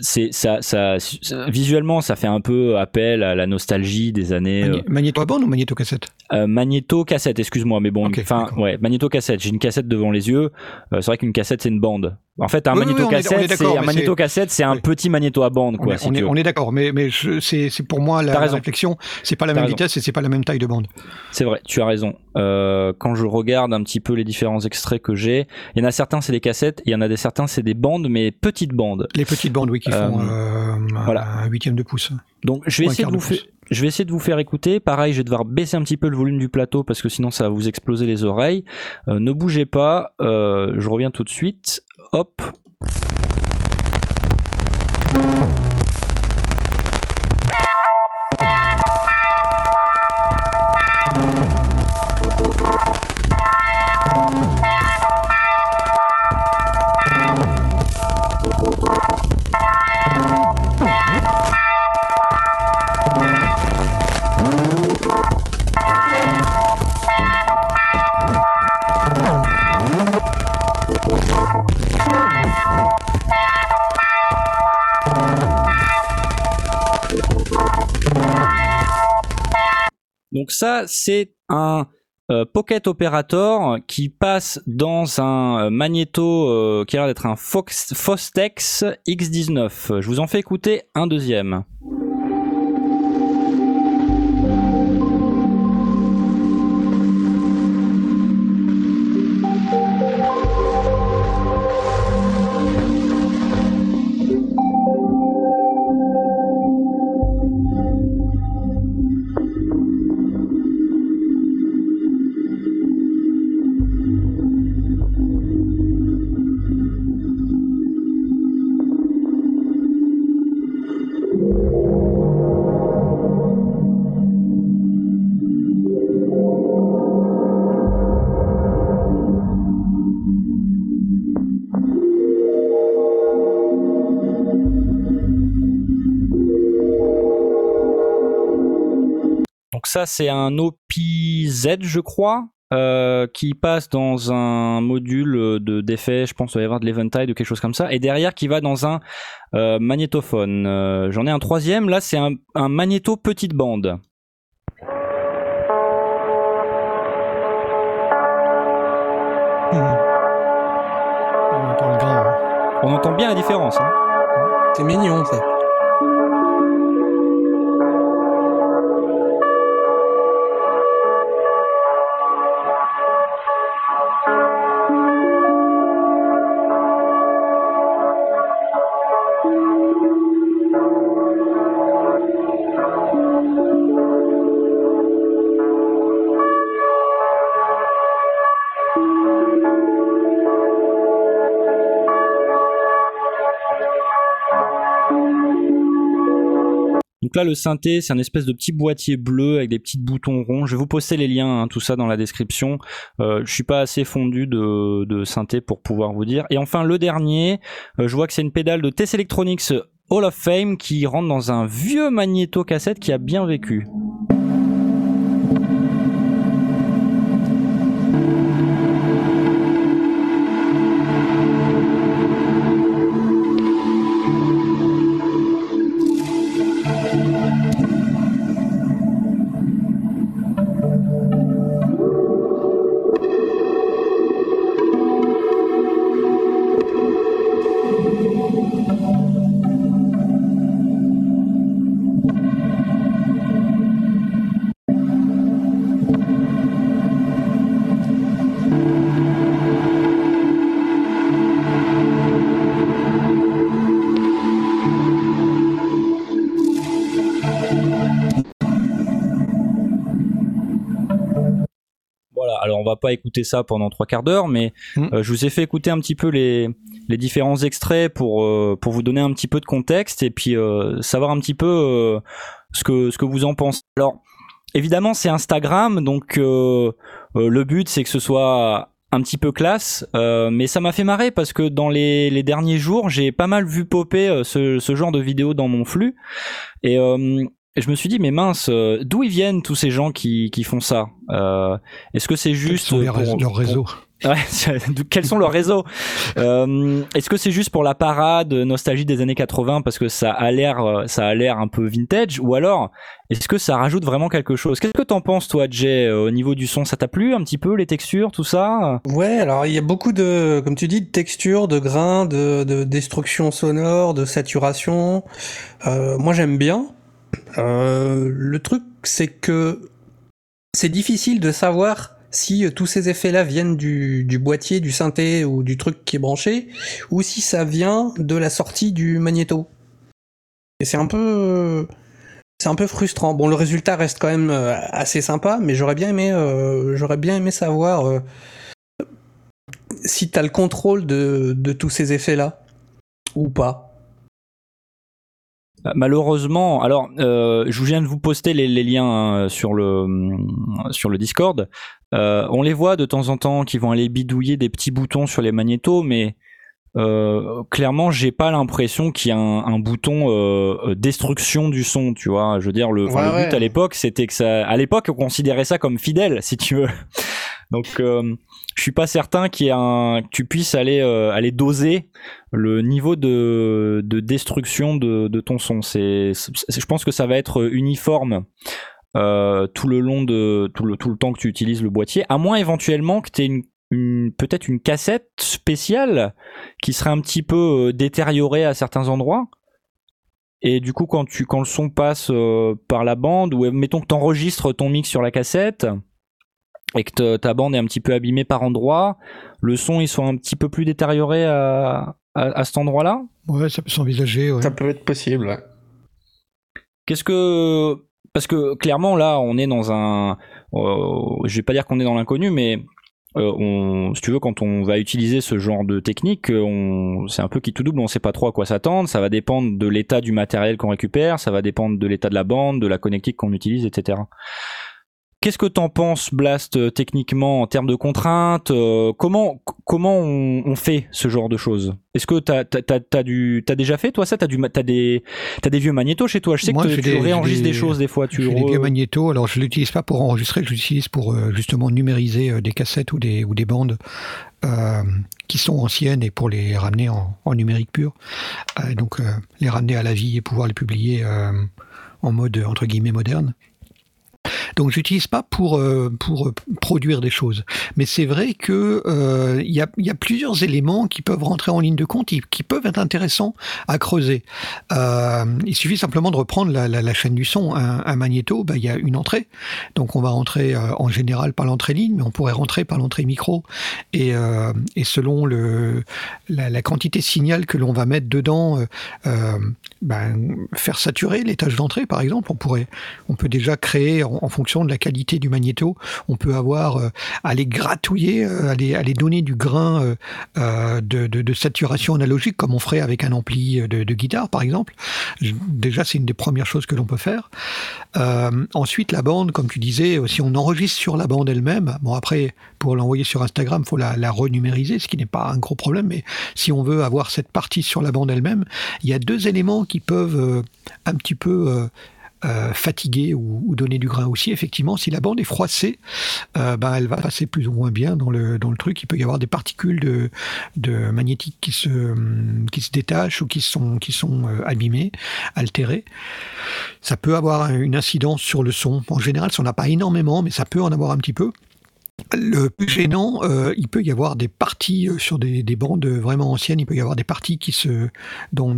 c'est ça, ça, ça- visuellement, ça fait un peu appel à la nostalgie des années. euh, Magné- Magnéto à bande ou magnéto cassette? Euh, magnéto cassette, excuse-moi, mais bon, enfin, ouais, magnéto cassette. J'ai une cassette devant les yeux. Euh, c'est vrai qu'une cassette c'est une bande. En fait, un Oui, oui, magnéto oui, on est- on est cassette, c'est d'accord, un magnéto c'est- un oui. petit magnéto à bande, On est, si d'accord, mais, mais c'est pour moi la, la réflexion. C'est pas la même raison. vitesse et c'est pas la même taille de bande. C'est vrai, tu as raison. Euh, quand je regarde un petit peu les différents extraits que j'ai, il y en a certains c'est des cassettes, il y en a des certains c'est des bandes, mais petites bandes. Les petites bandes, oui, qui font Euh, euh, voilà. un huitième de pouce. Donc je vais essayer de vous faire, je vais essayer de vous faire écouter. Pareil, je vais devoir baisser un petit peu le volume du plateau parce que sinon ça va vous exploser les oreilles. Euh, ne bougez pas, euh, je reviens tout de suite. Hop. Donc ça, c'est un euh, Pocket Operator qui passe dans un euh, magnéto euh, qui a l'air d'être un Fostex X19. Je vous en fais écouter un deuxième. Ça, c'est un OPZ, je crois, euh, qui passe dans un module de d'effet, je pense qu'il va y avoir de l'Eventide ou quelque chose comme ça, et derrière qui va dans un euh, magnétophone. Euh, J'en ai un troisième, là c'est un, un magnéto petite bande. On entend hein. On entend bien la différence. hein. C'est mignon ça. Donc là, le synthé, c'est un espèce de petit boîtier bleu avec des petits boutons ronds. Je vais vous poster les liens, hein, tout ça dans la description. Euh, je suis pas assez fondu de, de synthé pour pouvoir vous dire. Et enfin, le dernier, euh, je vois que c'est une pédale de TS Electronics Hall of Fame qui rentre dans un vieux magnéto cassette qui a bien vécu. Écouter ça pendant trois quarts d'heure, mais Mm. euh, je vous ai fait écouter un petit peu les, les différents extraits pour, euh, pour vous donner un petit peu de contexte et puis euh, savoir un petit peu ce, que, ce que vous en pensez. Alors, évidemment, c'est Instagram, donc le but c'est que ce soit un petit peu classe, euh, mais ça m'a fait marrer parce que dans les, les derniers jours, j'ai pas mal vu popper euh, ce, ce genre de vidéos dans mon flux, et euh, je me suis dit mais mince, euh, d'où ils viennent tous ces gens qui, qui font ça Euh, Est-ce que c'est Quels juste sont pour- réseaux- leurs pour- réseaux Ouais, quels sont leurs réseaux? Euh, Est-ce que c'est juste pour la parade nostalgie des années 80 parce que ça a l'air euh, ça a l'air un peu vintage? Ou alors est-ce que ça rajoute vraiment quelque chose? Qu'est-ce que t'en penses toi Jay euh, au niveau du son? Ça t'a plu un petit peu les textures tout ça? Ouais, alors il y a beaucoup de, comme tu dis, de textures, de grains, de, de destruction sonore, de saturation. Euh, moi j'aime bien. Euh, le truc, c'est que c'est difficile de savoir si euh, tous ces effets-là viennent du, boîtier, du synthé ou du truc qui est branché, ou si ça vient de la sortie du magnéto. Et c'est un peu, c'est un peu frustrant. Bon, le résultat reste quand même euh, assez sympa, mais j'aurais bien aimé, savoir si t'as le contrôle de tous ces effets-là ou pas. Bah, Malheureusement, alors euh, je viens de vous poster les, les liens hein, sur le sur le Discord. Euh, on les voit de temps en temps qui vont aller bidouiller des petits boutons sur les magnétos, mais euh, clairement, j'ai pas l'impression qu'il y a un, un bouton euh, euh, destruction du son. Tu vois, je veux dire, le, Ouais, le but ouais. à l'époque, c'était que ça, à l'époque, on considérait ça comme fidèle, si tu veux. Donc, euh, je suis pas certain qu'il que tu puisses aller euh, aller doser le niveau de, de destruction de, de ton son. C'est, je pense que ça va être uniforme euh, tout le long de tout le, tout le temps que tu utilises le boîtier, à moins éventuellement que tu aies une, peut-être une cassette spéciale qui serait un petit peu euh, détériorée à certains endroits. Et du coup, quand, tu, quand le son passe par la bande, ou mettons que tu enregistres ton mix sur la cassette, et que ta bande est un petit peu abîmée par endroit, le son il soit un petit peu plus détérioré à, à, à cet endroit-là? Ouais, ça peut s'envisager. ouais. Ça peut être possible. ouais. Qu'est-ce que parce que clairement là on est dans un euh, je vais pas dire qu'on est dans l'inconnu mais euh, on, si tu veux quand on va utiliser ce genre de technique euh, on c'est un peu qui tout double on sait pas trop à quoi s'attendre ça va dépendre de l'état du matériel qu'on récupère ça va dépendre de l'état de la bande de la connectique qu'on utilise etc Qu'est-ce que t'en penses, Blast, euh, techniquement, en termes de contraintes euh, Comment comment on, on fait ce genre de choses? Est-ce que t'as t'as t'as t'as du t'as déjà fait toi ça? T'as du ma- t'as des t'as des vieux magnétos chez toi Je sais Moi, que tu des- réenregistres des, des- choses des fois. Tu J'ai des re- vieux magnétos, alors je l'utilise pas pour enregistrer, je l'utilise pour euh, justement numériser des cassettes ou des, ou des bandes euh, qui sont anciennes et pour les ramener en, en numérique pur. Donc les ramener à la vie et pouvoir les publier en mode entre guillemets moderne. Donc j'utilise pas pour euh, pour euh, produire des choses, mais c'est vrai que euh, il y, a, y a plusieurs éléments qui peuvent rentrer en ligne de compte, qui peuvent être intéressants à creuser. Il suffit simplement de reprendre la, la, chaîne du son. Un, magnéto, bah, il y a une entrée, donc on va rentrer en général par l'entrée ligne, mais on pourrait rentrer par l'entrée micro, et, et selon le la, la quantité de signal que l'on va mettre dedans, ben, faire saturer les tâches d'entrée, par exemple. On pourrait, on peut déjà créer en fonction de la qualité du magnéto, on peut avoir euh, à les gratouiller, euh, à, les, à les donner du grain euh, euh, de, saturation analogique, comme on ferait avec un ampli de, de guitare, par exemple. Déjà, c'est une des premières choses que l'on peut faire. Euh, ensuite, la bande, comme tu disais, euh, si on enregistre sur la bande elle-même, bon après, pour l'envoyer sur Instagram, faut la, la renumériser, ce qui n'est pas un gros problème, mais si on veut avoir cette partie sur la bande elle-même, il y a deux éléments qui peuvent euh, un petit peu euh, fatiguer ou, ou donner du grain aussi. Effectivement, si la bande est froissée, euh, ben, elle va passer plus ou moins bien dans le, dans le truc. Il peut y avoir des particules de, de magnétiques qui se, hum, qui se détachent ou qui sont, qui sont euh, abîmées, altérées. Ça peut avoir une incidence sur le son. En général, ça n'en a pas énormément, mais ça peut en avoir un petit peu. Le plus gênant, euh, il peut y avoir des parties euh, sur des, des bandes vraiment anciennes, il peut y avoir des parties qui se, dont,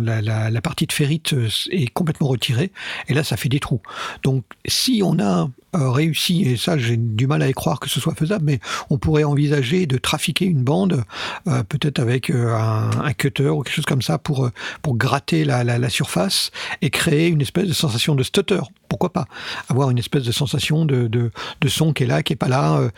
la, partie de ferrite euh, est complètement retirée, et là ça fait des trous. Donc si on a réussi, et ça j'ai du mal à y croire que ce soit faisable, mais on pourrait envisager de trafiquer une bande, euh, peut-être avec euh, un, cutter ou quelque chose comme ça pour, euh, gratter la, surface et créer une espèce de sensation de stutter. Pourquoi pas? Avoir une espèce de sensation de, son qui est là, qui est pas là. euh,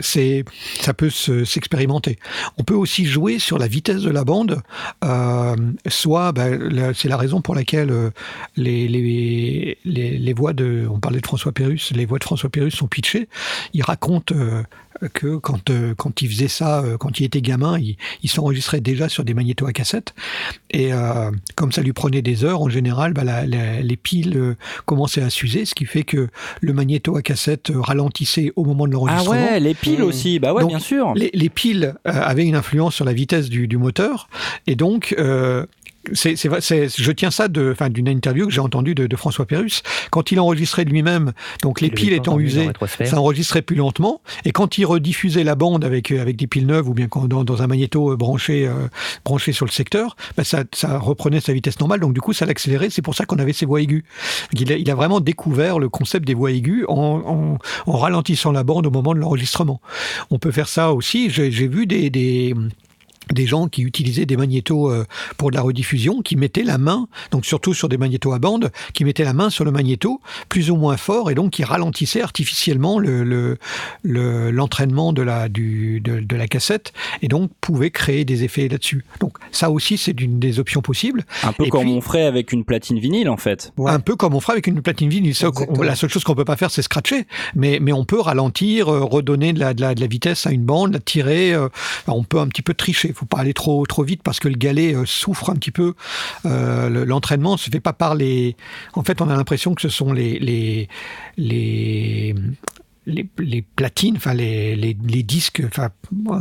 c'est, ça peut se- s'expérimenter. On peut aussi jouer sur la vitesse de la bande. Euh, soit, ben, c'est la raison pour laquelle euh, les, les, les, les voix de, on parlait de François Pérus, les voix de François Pérus sont pitchées. Il raconte euh, que quand, euh, quand il faisait ça, euh, quand il était gamin, il, il s'enregistrait déjà sur des magnétos à cassette. Et euh, comme ça lui prenait des heures, en général, bah, la- la- les piles commençaient à s'user, ce qui fait que le magnéto à cassette ralentissait au moment de Ah l'enregistrement. ouais, les piles aussi. Bah ouais, Donc, bien sûr. Les, les piles euh, avaient une influence sur la vitesse du, du moteur, et donc euh, c'est, je tiens ça de, enfin, d'une interview que j'ai entendue de, de François Pérus quand il enregistrait lui-même. Donc les piles étant usées, ça enregistrait plus lentement. Et quand il rediffusait la bande avec avec des piles neuves ou bien dans, dans un magnéto euh, branché euh, branché sur le secteur, bah, ça, ça reprenait sa vitesse normale. Donc du coup, ça l'accélérait. C'est pour ça qu'on avait ces voix aiguës. Il a, il a vraiment découvert le concept des voix aiguës en, en, en ralentissant la bande au moment de l'enregistrement. On peut faire ça aussi. J'ai j'ai vu des, des des gens qui utilisaient des magnétos euh, pour de la rediffusion, qui mettaient la main, donc surtout sur des magnétos à bande, qui mettaient la main sur le magnéto, plus ou moins fort, et donc qui ralentissaient artificiellement le le- le- l'entraînement de la du de, de la cassette, et donc pouvaient créer des effets là-dessus. Donc ça aussi c'est une des options possibles. Un peu Et comme puis- on ferait avec une platine vinyle en fait. Ouais. Un peu comme on fera avec une platine vinyle. Ça, Exactement. on- La seule chose qu'on peut pas faire, c'est scratcher. Mais, mais on peut ralentir, euh, redonner de la, de, la, de la vitesse à une bande, la tirer. euh, on peut un petit peu tricher. Faut pas aller trop, trop vite parce que le galet euh, souffre un petit peu. Euh, le- L'entraînement se fait pas par les. En fait, on a l'impression que ce sont les, les, les, les, platines, enfin les, les, les disques, enfin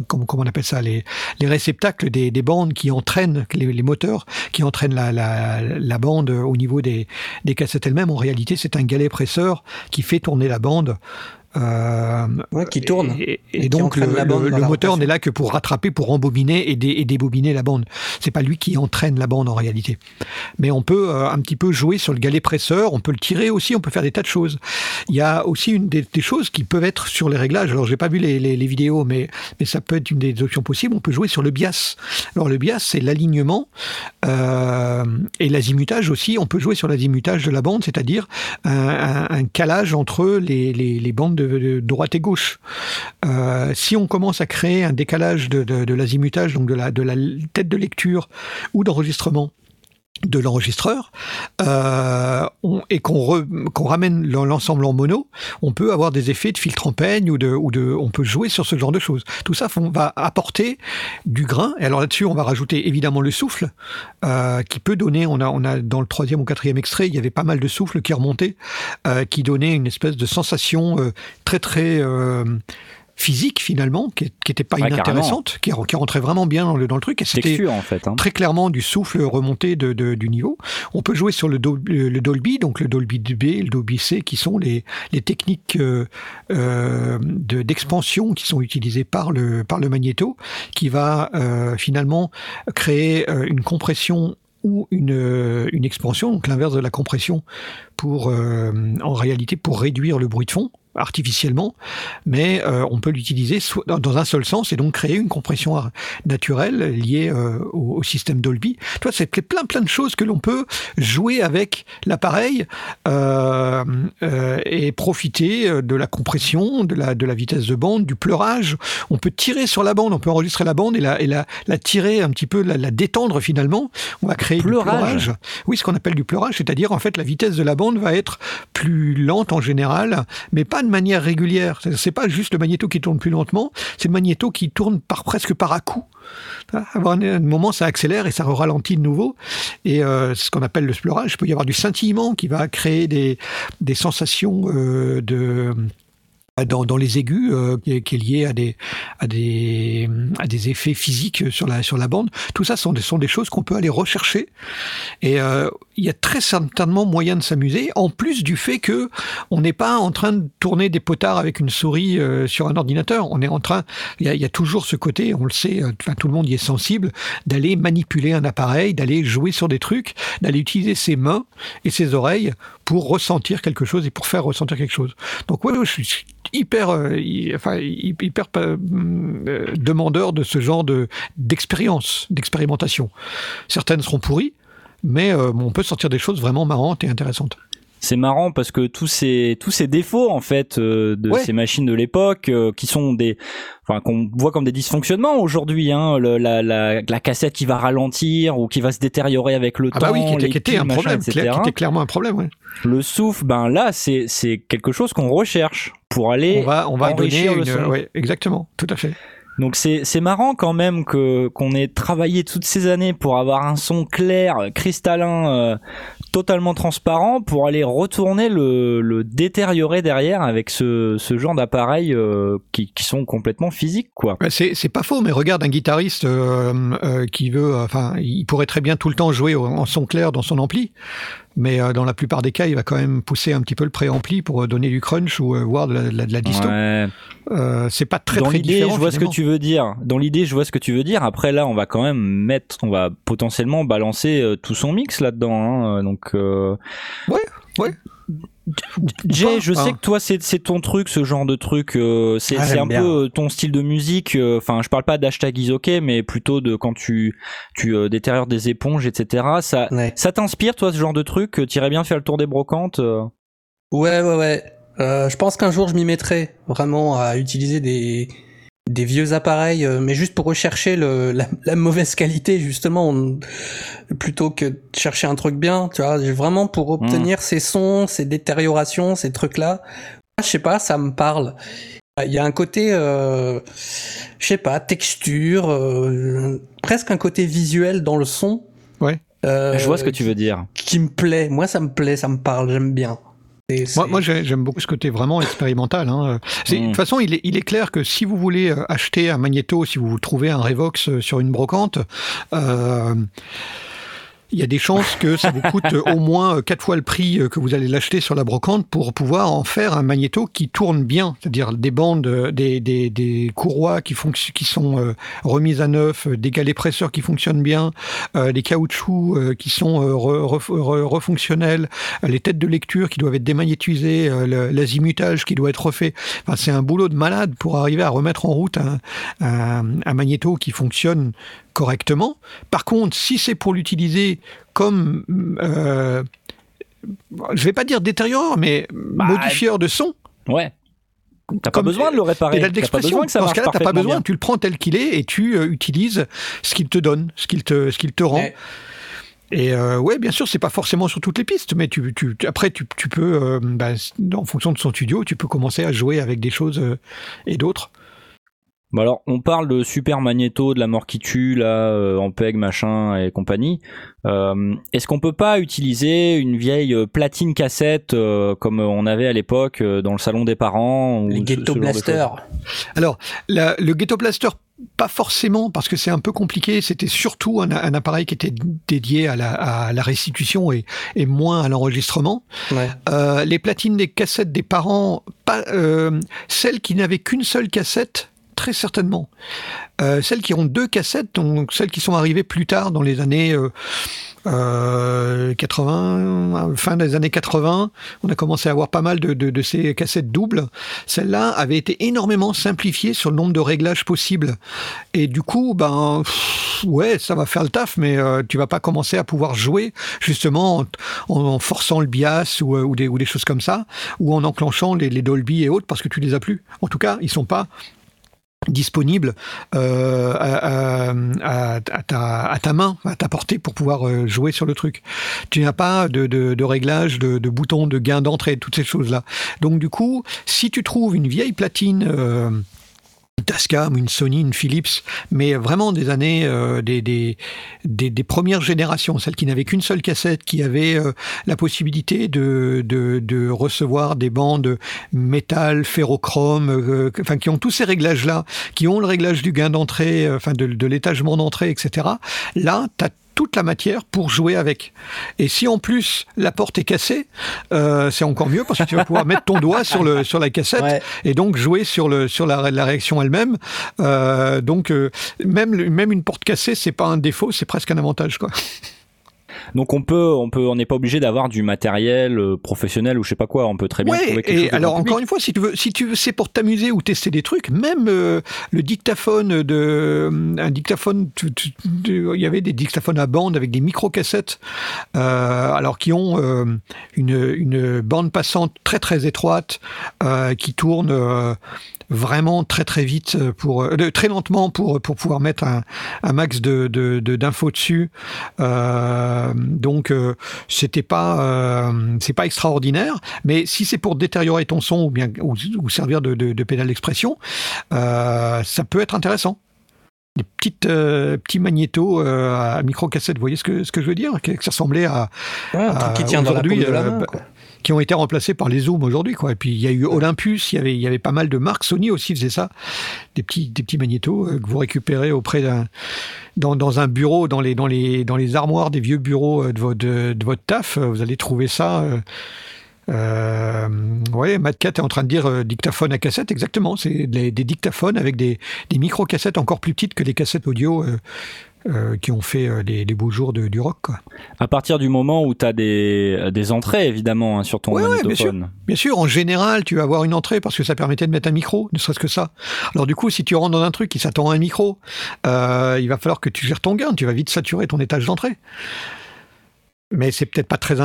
comment, comment on appelle ça, les, les réceptacles des, des bandes qui entraînent les, les moteurs, qui entraînent la, la, la bande au niveau des, des cassettes elles-mêmes. En réalité, c'est un galet presseur qui fait tourner la bande. Euh, Ouais, qui tourne. et, Et et qui donc le, moteur n'est là que pour rattraper, pour embobiner et, dé- et débobiner la bande. C'est pas lui qui entraîne la bande en réalité. Mais on peut euh, un petit peu jouer sur le galet presseur, on peut le tirer aussi, on peut faire des tas de choses. Il y a aussi une des, des choses qui peuvent être sur les réglages. Alors j'ai pas vu les, les- les vidéos, mais, mais ça peut être une des options possibles. On peut jouer sur le bias. Alors le bias, c'est l'alignement euh, et l'azimutage aussi. On peut jouer sur l'azimutage de la bande, c'est-à-dire un, un- un calage entre les bandes de, droite et gauche. Euh, si on commence à créer un décalage de, l'azimutage, donc de la tête de lecture ou d'enregistrement de l'enregistreur euh, on- et qu'on ramène l'en- l'ensemble en mono, on peut avoir des effets de filtre en peigne ou de, on peut jouer sur ce genre de choses. Tout ça font- va apporter du grain. Et alors là-dessus, on va rajouter évidemment le souffle euh, qui peut donner. On a, on dans le troisième ou quatrième extrait, il y avait pas mal de souffle qui remontait, euh, qui donnait une espèce de sensation très très physique finalement, qui n'était pas Ouais, inintéressante, qui, qui rentrait vraiment bien dans le, dans le truc. Et c'était en fait. hein. très clairement du souffle remonté de, de- du niveau. On peut jouer sur le, le Dolby, donc le Dolby B, le Dolby C, qui sont les, les techniques euh, euh, de- d'expansion qui sont utilisées par le, par le magnéto, qui va euh, finalement créer euh, une compression ou une, euh, une expansion, donc l'inverse de la compression, pour euh, en réalité pour réduire le bruit de fond artificiellement, mais euh, on peut l'utiliser dans- un seul sens et donc créer une compression naturelle liée euh, au, au système Dolby. Toi, c'est plein plein de choses que l'on peut jouer avec l'appareil euh, et profiter de la compression, de la, de la vitesse de bande, du pleurage. On peut tirer sur la bande, on peut enregistrer la bande et la, et la, la tirer un petit peu, la, la détendre finalement. On va créer Pleurage. du pleurage. Oui, ce qu'on appelle du pleurage, c'est-à-dire en fait la vitesse de la bande va être plus lente en général, mais pas manière régulière. C'est- pas juste le magnéto qui tourne plus lentement, c'est le magnéto qui tourne par presque par à coup. À un moment, ça accélère et ça ralentit de nouveau. Et euh, ce qu'on appelle le pleurage, il peut y avoir du scintillement qui va créer des, des sensations euh, de dans, dans les aigus euh, qui, est, lié à des, à, des, à des effets physiques sur la, sur la bande. Tout ça sont des, sont des choses qu'on peut aller rechercher. Et euh, il y a très certainement moyen de s'amuser, en plus du fait que on n'est pas en train de tourner des potards avec une souris euh, sur un ordinateur. On est en train, il y a, toujours ce côté, on le sait, euh, tout le monde y est sensible, d'aller manipuler un appareil, d'aller jouer sur des trucs, d'aller utiliser ses mains et ses oreilles pour ressentir quelque chose et pour faire ressentir quelque chose. Donc ouais, je suis hyper, euh, enfin, hy- hyper euh, euh, demandeur de ce genre de d'expérience, d'expérimentation. Certaines seront pourries, mais on peut sortir des choses vraiment marrantes et intéressantes. C'est marrant parce que tous ces tous ces défauts en fait euh, de Ouais. ces machines de l'époque euh, qui sont des enfin qu'on voit comme des dysfonctionnements aujourd'hui hein le- la, la la cassette qui va ralentir ou qui va se détériorer avec le Ah temps bah oui, qui était, qui était un problème, clair- qui était clairement un problème. ouais. le souffle ben là c'est c'est quelque chose qu'on recherche pour aller On va, on va donner le son. ouais, exactement, tout à fait. Donc c'est c'est marrant quand même que qu'on ait travaillé toutes ces années pour avoir un son clair, cristallin, euh, totalement transparent, pour aller retourner le, le détériorer derrière avec ce, ce genre d'appareils euh, qui, qui sont complètement physiques quoi. Ouais, C'est c'est pas faux, mais regarde un guitariste euh, euh, qui veut, enfin, il pourrait très bien tout le temps jouer en son clair dans son ampli, mais euh, dans la plupart des cas, il va quand même pousser un petit peu le préampli pour euh, donner du crunch ou euh, voir de la, de la- de la disto. Ouais. Euh, c'est pas très Dans très différent. je vois ce que tu veux dire. Dans l'idée, je vois ce que tu veux dire. Après là, on va quand même mettre, on va potentiellement balancer tout son mix là-dedans. hein. Donc Ouais, ouais. Jay, je hein. sais que toi, c'est ton truc, ce genre de truc. euh, c'est Ah, un peu euh, ton style de musique. euh, Enfin, je parle pas d'hashtag isoké, mais plutôt de quand tu tu détériores des éponges, etc. Ça Ouais. ça t'inspire, toi, ce genre de truc T'irais bien faire le tour des brocantes Ouais, ouais, ouais. Euh, je pense qu'un jour je m'y mettrai vraiment à utiliser des des vieux appareils, euh, mais juste pour rechercher le, la, la mauvaise qualité justement, on- plutôt que de chercher un truc bien. Tu vois, j'ai vraiment pour obtenir ces sons, ces détériorations, ces trucs-là. Je sais pas, ça me parle. Il y a un côté, euh, je sais pas, texture, euh, presque un côté visuel dans le son. Ouais. Euh, Je vois ce que tu veux dire. Qui me plaît. Moi, ça me plaît, ça me parle, j'aime bien. Et Moi, j'aime beaucoup ce côté vraiment expérimental. Hein. C'est- De Mm. toute façon, il est, il est clair que si vous voulez euh, acheter un magnéto, si vous trouvez un Revox euh, sur une brocante, euh, il y a des chances que ça vous coûte au moins euh, quatre fois le prix euh, que vous allez l'acheter sur la brocante pour pouvoir en faire un magnéto qui tourne bien, c'est-à-dire des bandes, euh, des, des, des courroies qui, qui sont euh, remises à neuf, des galets presseurs qui fonctionnent bien, euh, des caoutchoucs euh, qui sont re- re- re- refonctionnels, les têtes de lecture qui doivent être démagnétisées, l'azimutage qui doit être refait. Enfin, c'est un boulot de malade pour arriver à remettre en route un, un, un magnéto qui fonctionne correctement. Par contre, si c'est pour l'utiliser comme, euh, je vais pas dire détérioreur, mais modifieur de son, Ouais. T'as pas besoin de le réparer. T'as pas d'expression. besoin que ça Dans ce cas-là, t'as pas besoin. bien. Tu le prends tel qu'il est et tu euh, utilises ce qu'il te donne, ce qu'il te, ce qu'il te rend. Et euh, ouais, bien sûr, c'est pas forcément sur toutes les pistes, mais tu, tu, tu- après, tu, tu peux, euh, bah, en fonction de son studio, tu peux commencer à jouer avec des choses euh, et d'autres. Bon alors, on parle de Super Magneto, de la mort qui tue, là, euh, en PEG, machin et compagnie. Euh, Est-ce qu'on peut pas utiliser une vieille euh, platine cassette euh, comme on avait à l'époque dans le salon des parents ou Les Ghetto Blaster. Alors, la- le Ghetto Blaster, pas forcément, parce que c'est un peu compliqué. C'était surtout un, un appareil qui était dédié à la, à la restitution et, et moins à l'enregistrement. Ouais. Euh, les platines des cassettes des parents, pas, euh, celles qui n'avaient qu'une seule cassette, très certainement. Euh, celles qui ont deux cassettes, donc celles qui sont arrivées plus tard dans les années euh, euh, 80, fin des années 80, on a commencé à avoir pas mal de, ces cassettes doubles. Celles-là avaient été énormément simplifiées sur le nombre de réglages possibles. Et du coup, ben, ouais, ça va faire le taf, mais euh, tu vas pas commencer à pouvoir jouer justement en, forçant le bias ou, euh, des, choses comme ça, ou en enclenchant les, les Dolby et autres parce que tu les as plus. En tout cas, ils sont pas disponibles euh, à, ta, main, à ta portée pour pouvoir euh, jouer sur le truc. Tu n'as pas de, de, de réglage, de, de boutons, de gain d'entrée, toutes ces choses-là. Donc du coup, si tu trouves une vieille platine euh, Tascam, une Sony, une Philips, mais vraiment des années, euh, des, des, des, premières générations, celles qui n'avaient qu'une seule cassette, qui avaient euh, la possibilité de, de, de recevoir des bandes métal, ferrochrome, euh, enfin qui ont tous ces réglages-là, qui ont le réglage du gain d'entrée, enfin de, de l'étagement d'entrée, etc. Là, tu as toute la matière pour jouer avec. Et si en plus la porte est cassée, euh, c'est encore mieux parce que tu vas pouvoir mettre ton doigt sur, le, sur la cassette Ouais. et donc jouer sur, le, sur la, la réaction elle-même. Euh, donc euh, même, même une porte cassée, c'est pas un défaut, c'est presque un avantage. Quoi. Donc on peut, on peut, on n'est pas obligé d'avoir du matériel euh, professionnel ou je sais pas quoi. On peut très bien Ouais, trouver quelque et chose. alors encore public. une fois, si tu veux, si tu veux, c'est pour t'amuser ou tester des trucs. Même euh, le dictaphone de, un dictaphone, il y avait des dictaphones à bande avec des micro-cassettes, euh, alors qui ont euh, une, une bande passante très très étroite euh, qui tourne. Euh, vraiment très très vite pour euh, de- très lentement pour pour pouvoir mettre un, un max de de- de- d'infos dessus Euh, donc euh, c'était pas euh, c'est pas extraordinaire mais si c'est pour détériorer ton son ou bien ou, ou servir de, de, de pédale d'expression euh, ça peut être intéressant des petites euh, petits magnétos euh, à micro cassette vous voyez ce que ce que je veux dire? Que, ça ressemblait à Ouais, un truc qui tient dans la paume aujourd'hui, de la euh, main. bah. Qui ont été remplacés par les zooms aujourd'hui quoi. Et puis il y a eu Olympus, il y avait y avait pas mal de marques, Sony aussi faisait ça, des petits des petits magnétos euh, que vous récupérez auprès d'un dans, dans un bureau dans les dans les dans les armoires des vieux bureaux euh, de votre de, votre taf, euh, vous allez trouver ça. Euh, ouais, est en train de dire dictaphone à cassette, exactement. C'est des, dictaphones avec des, des micro-cassettes encore plus petites que les cassettes audio euh, qui ont fait euh, les, les beaux jours de- du rock. Quoi. À partir du moment où tu as des, des entrées, évidemment, hein, sur ton Ouais, ouais, bien magnétophone. Bien sûr, en général, tu vas avoir une entrée parce que ça permettait de mettre un micro, ne serait-ce que ça. Alors du coup, si tu rentres dans un truc qui s'attend à un micro, euh, il va falloir que tu gères ton gain, tu vas vite saturer ton étage d'entrée. Mais c'est peut-être pas très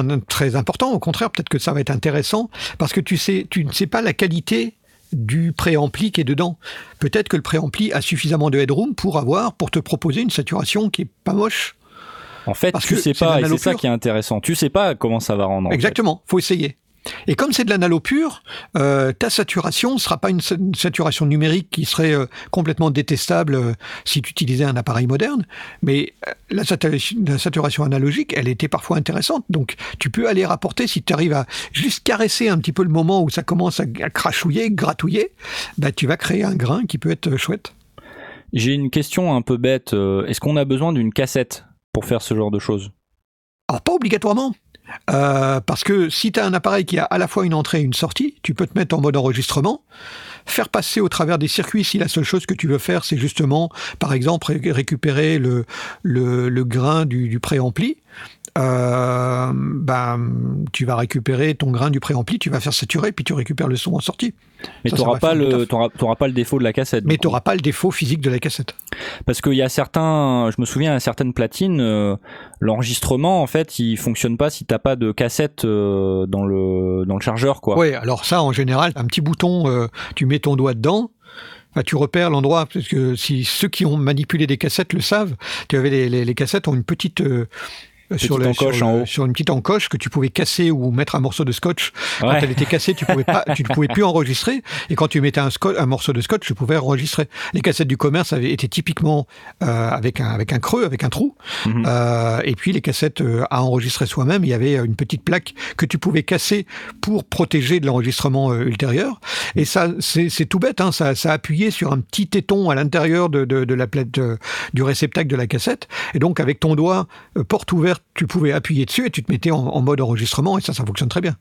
important, au contraire, peut-être que ça va être intéressant parce que tu sais, tu ne sais pas la qualité du préampli qui est dedans. Peut-être que le préampli a suffisamment de headroom pour avoir, pour te proposer une saturation qui est pas moche. En fait, Parce tu que sais pas, et c'est ça qui est intéressant. Tu sais pas comment ça va rendre. fait. Exactement, faut essayer. Et comme c'est de l'analo pur, euh, ta saturation ne sera pas une, sa- une saturation numérique qui serait euh, complètement détestable euh, si tu utilisais un appareil moderne, mais la, saturation, la saturation analogique, elle était parfois intéressante. Donc tu peux aller rapporter, si tu arrives à juste caresser un petit peu le moment où ça commence à, à crachouiller, gratouiller, bah, tu vas créer un grain qui peut être chouette. J'ai une question un peu bête. Est-ce qu'on a besoin d'une cassette pour faire ce genre de choses? Alors pas obligatoirement. Euh, parce que si tu as un appareil qui a à la fois une entrée et une sortie, tu peux te mettre en mode enregistrement, faire passer au travers des circuits si la seule chose que tu veux faire, c'est justement, par exemple, ré- récupérer le grain du, du préampli. Euh, ben, tu vas récupérer ton grain du préampli, tu vas faire saturer, puis tu récupères le son en sortie. Mais tu n'auras pas, le pas le défaut de la cassette. Mais tu n'auras pas le défaut physique de la cassette. Parce qu'il y a certains, je me souviens à certaines platines, euh, l'enregistrement en fait, il fonctionne pas si t'as pas de cassette euh, dans le dans le chargeur quoi. Ouais, alors ça, en général, un petit bouton, euh, tu mets ton doigt dedans. bah, tu repères l'endroit, parce que si ceux qui ont manipulé des cassettes le savent, tu avais les, les- les cassettes ont une petite sur, le, encoche sur, en le- haut. sur une petite encoche que tu pouvais casser ou mettre un morceau de scotch. Quand elle était cassée, tu pouvais pas, tu ne pouvais plus enregistrer. Et quand tu mettais un, morceau de scotch, tu pouvais enregistrer. Les cassettes du commerce avaient été typiquement euh, avec un avec un creux, avec un trou. Mhm. Euh, et puis les cassettes euh, à enregistrer soi-même, il y avait euh, une petite plaque que tu pouvais casser pour protéger de l'enregistrement euh, ultérieur. Et ça, c'est tout bête, hein, ça, ça appuyait sur un petit téton à l'intérieur de, de, de la plaque du réceptacle de la cassette. Et donc avec ton doigt, euh, porte ouverte, tu pouvais appuyer dessus et tu te mettais en, mode enregistrement. Et ça, ça fonctionne très bien.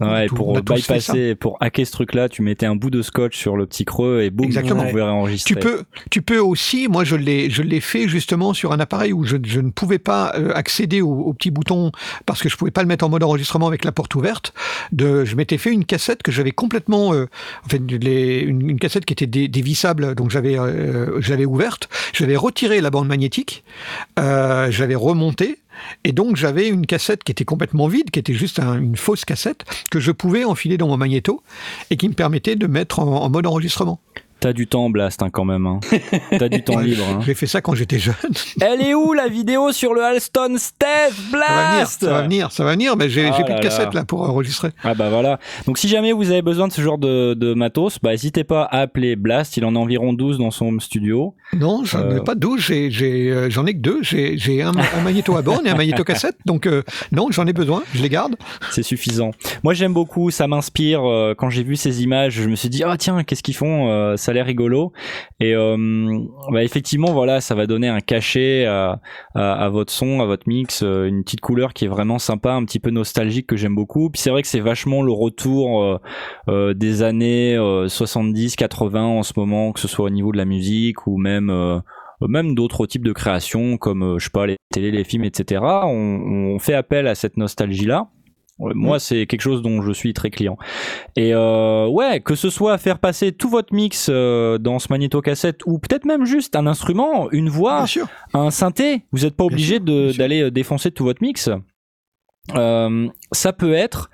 Ouais, Tout- pour on bypasser, pour hacker ce truc-là, tu mettais un bout de scotch sur le petit creux et boum, Exactement. tu pouvais enregistrer. Tu peux, tu peux aussi, moi je l'ai, je l'ai fait justement sur un appareil où je, je ne pouvais pas euh, accéder au, au petit bouton parce que je pouvais pas le mettre en mode enregistrement avec la porte ouverte. De, je m'étais fait une cassette que j'avais complètement, euh, en fait, les- une, une cassette qui était dé- dévissable, donc j'avais, euh, j'avais ouverte, j'avais retiré la bande magnétique, euh, j'avais remonté. Et donc j'avais une cassette qui était complètement vide, qui était juste un- une fausse cassette que je pouvais enfiler dans mon magnéto et qui me permettait de mettre en mode enregistrement. T'as du temps, Blast, hein, quand même. Hein. T'as du temps libre. hein. J'ai fait ça quand j'étais jeune. Elle est où la vidéo sur le Alston Steph Ça va venir, Blast ça va venir, ça va venir, mais j'ai Ah plus de cassette là. pour enregistrer. Ah bah voilà. Donc si jamais vous avez besoin de ce genre de, de matos, bah n'hésitez pas à appeler Blast. Il en a environ 12 dans son home studio. Non, j'en ai Euh. pas 12, j'ai- j'ai, euh, j'en ai que deux. J'ai un, un magnéto à borne et un magnéto cassette, donc euh, non, j'en ai besoin, je les garde. C'est suffisant. Moi j'aime beaucoup, ça m'inspire. euh, quand j'ai vu ces images, je me suis dit ah tiens qu'est-ce qu'ils font Ça rigolo. Et euh, bah, effectivement voilà, ça va donner un cachet à, votre son, à votre mix, euh, une petite couleur qui est vraiment sympa, un petit peu nostalgique que j'aime beaucoup. Puis c'est vrai que c'est vachement le retour euh, des années 70, 80 en ce moment, que ce soit au niveau de la musique ou même même d'autres types de créations comme je sais pas les télé, les films, etc. On fait appel à cette nostalgie là. Moi, c'est quelque chose dont je suis très client. Et euh, ouais, que ce soit faire passer tout votre mix euh, dans ce magnéto-cassette ou peut-être même juste un instrument, une voix, un synthé, vous n'êtes pas obligé d'aller euh, défoncer tout votre mix. Euh, ça peut être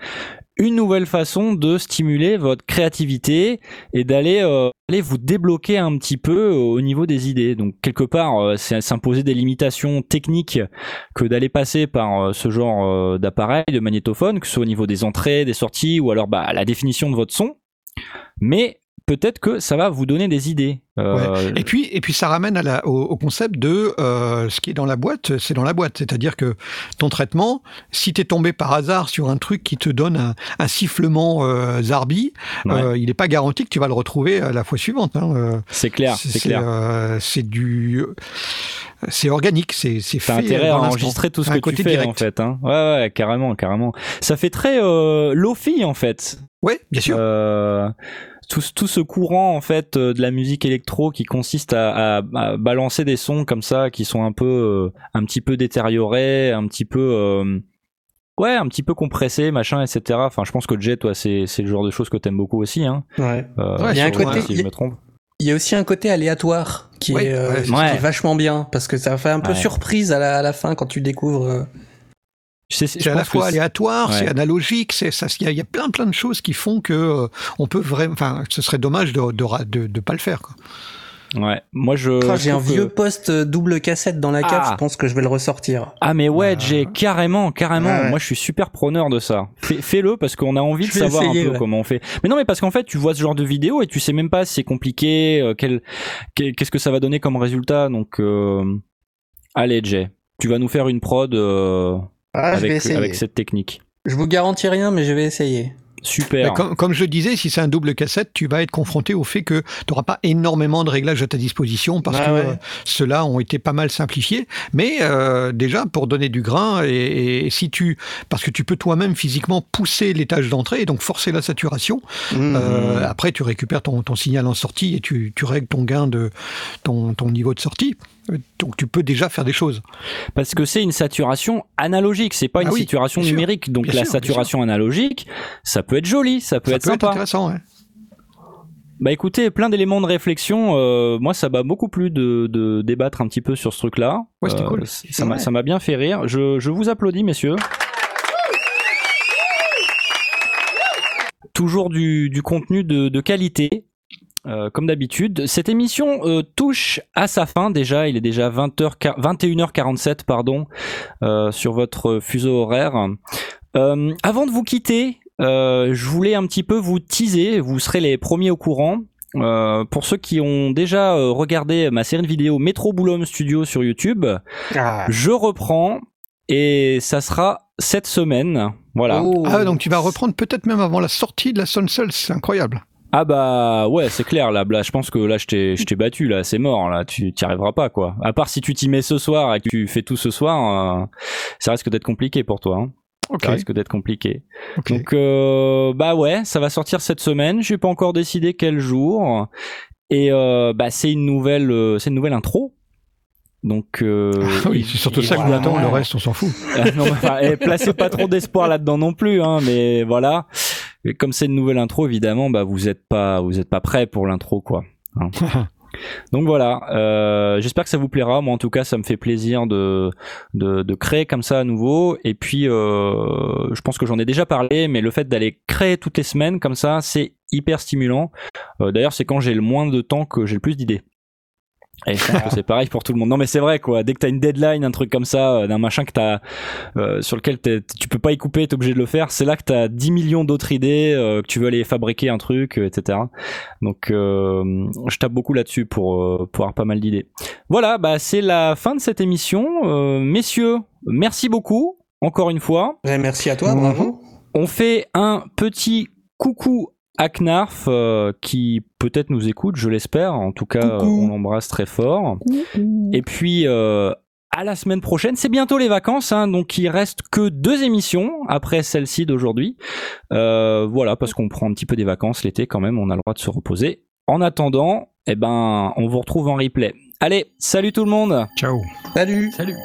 une nouvelle façon de stimuler votre créativité et d'aller euh, aller vous débloquer un petit peu au niveau des idées. Donc quelque part, euh, c'est s'imposer des limitations techniques que d'aller passer par euh, ce genre euh, d'appareil, de magnétophone, que ce soit au niveau des entrées, des sorties ou alors bah, la définition de votre son. Mais peut-être que ça va vous donner des idées. Euh, Et puis, et puis ça ramène à la, au, au concept de euh, ce qui est dans la boîte, c'est dans la boîte. C'est-à-dire que ton traitement, si tu es tombé par hasard sur un truc qui te donne un, un sifflement euh, zarbi, Ouais. euh, il n'est pas garanti que tu vas le retrouver à la fois suivante. hein. C'est clair, c'est clair. c'est du, c'est organique, c'est c'est fait. Intérêt à enregistrer tout ce que tu fais direct. en fait. Hein. Ouais, ouais, carrément, carrément. Ça fait très lofi en fait. Ouais, bien sûr. Tout, tout ce courant en fait euh, de la musique électro qui consiste à, à- à balancer des sons comme ça qui sont un peu euh, un petit peu détériorés un petit peu euh, ouais un petit peu compressés machin etc enfin je pense que Jet toi c'est c'est le genre de choses que t'aimes beaucoup aussi hein Ouais. Euh, Ouais, il y a un côté- si je me trompe Il y a aussi un côté aléatoire qui, Ouais, est, euh, ouais, qui est vachement bien parce que ça fait un peu Ouais. surprise à la, à la fin quand tu découvres. euh, Je sais- je C'est à la fois aléatoire, Ouais. c'est analogique, c'est ça. Il y, a- il y a plein plein de choses qui font que euh, on peut vraiment. Enfin, ce serait dommage de de, de, de pas le faire. Quoi. ouais moi je Oh, je J'ai un que- vieux poste euh, double cassette dans la cave, Ah. je pense que je vais le ressortir. Ah mais ouais, Euh, j'ai carrément, carrément. ouais, ouais. Moi, je suis super preneur de ça. Fais- Fais-le parce qu'on a envie de Je savoir essayer, un peu ouais. comment on fait. Mais non, mais parce qu'en fait, tu vois ce genre de vidéo et tu sais même pas si c'est compliqué, euh, quel, quel- qu'est-ce que ça va donner comme résultat. Donc, euh, allez, Jay, tu vas nous faire une prod euh, Ah, je vais avec, cette technique. Je vous garantis rien, mais je vais essayer. Super. Comme, comme je le disais, si c'est un double cassette, tu vas être confronté au fait que tu n'auras pas énormément de réglages à ta disposition parce Ah que ouais. euh, ceux-là ont été pas mal simplifiés. Mais euh, déjà pour donner du grain et, et si tu parce que tu peux toi-même physiquement pousser l'étage d'entrée et donc forcer la saturation. Mmh. Euh, après, tu récupères ton, ton signal en sortie et tu, tu règles ton gain de ton, ton niveau de sortie. Donc tu peux déjà faire des choses. Parce que c'est une saturation analogique, c'est pas Ah une oui, saturation sûr, numérique. Donc la sûr, saturation analogique, ça peut être joli, ça peut Ça être peut être sympa. intéressant. ouais. Bah écoutez, plein d'éléments de réflexion. euh, moi, ça m'a beaucoup plu de, de débattre un petit peu sur ce truc-là. Ouais, c'était Euh, cool. Ça m'a Ouais. ça m'a bien fait rire. Je, je vous applaudis, messieurs. Toujours du, du contenu de, de qualité. Euh, comme d'habitude, cette émission euh, touche à sa fin déjà. Il est déjà 20h, 21h47 pardon, euh, sur votre fuseau horaire. Euh, avant de vous quitter, euh, je voulais un petit peu vous teaser. Vous serez les premiers au courant. Euh, pour ceux qui ont déjà euh, regardé ma série de vidéos Metro Boulom Studio sur YouTube, Ah. je reprends et ça sera cette semaine. Voilà. Oh. Ah, donc tu vas reprendre peut-être même avant la sortie de la Sunsoul, c'est incroyable. Ah bah ouais, c'est clair là, là je pense que là je t'ai je t'ai battu là, c'est mort là, tu t'y arriveras pas quoi. À part si tu t'y mets ce soir et que tu fais tout ce soir, euh, ça risque d'être compliqué pour toi. Hein. Ok. Ça risque d'être compliqué. ok. Donc euh, bah ouais, ça va sortir cette semaine. J'ai pas encore décidé quel jour. Et euh, bah c'est une nouvelle, euh, c'est une nouvelle intro. Donc euh, Ah oui, c'est surtout ça que évidemment- j'attends, le reste on s'en fout. Non, enfin, eh, placez pas trop d'espoir là-dedans non plus, hein, mais voilà. Et comme c'est une nouvelle intro, évidemment, bah vous êtes pas, vous êtes pas prêt pour l'intro, quoi. hein. Donc voilà. euh, J'espère que ça vous plaira. Moi, en tout cas, ça me fait plaisir de de, de créer comme ça à nouveau. Et puis, euh, je pense que j'en ai déjà parlé, mais le fait d'aller créer toutes les semaines comme ça, c'est hyper stimulant. Euh, D'ailleurs, c'est quand j'ai le moins de temps que j'ai le plus d'idées. Et je pense que c'est pareil pour tout le monde. Non mais c'est vrai quoi. Dès que t'as une deadline, un truc comme ça, euh, d'un machin que t'as, euh, sur lequel t'es- tu peux pas y couper, t'es obligé de le faire. C'est là que t'as 10 millions d'autres idées, euh, que tu veux aller fabriquer un truc, euh, etc. Donc euh, je tape beaucoup là-dessus pour euh, pour avoir pas mal d'idées. Voilà, bah c'est la fin de cette émission, Euh, messieurs. Merci beaucoup encore une fois. Merci à toi, bravo. On fait un petit coucou à Knarf euh, qui peut-être nous écoute, je l'espère. En tout cas, euh, on l'embrasse très fort. Et puis euh, à la semaine prochaine. C'est bientôt les vacances, hein, donc il reste que deux émissions après celle-ci d'aujourd'hui. Euh, voilà, parce qu'on prend un petit peu des vacances l'été quand même. On a le droit de se reposer. En attendant, eh ben, on vous retrouve en replay Allez, salut tout le monde Ciao. Salut Salut.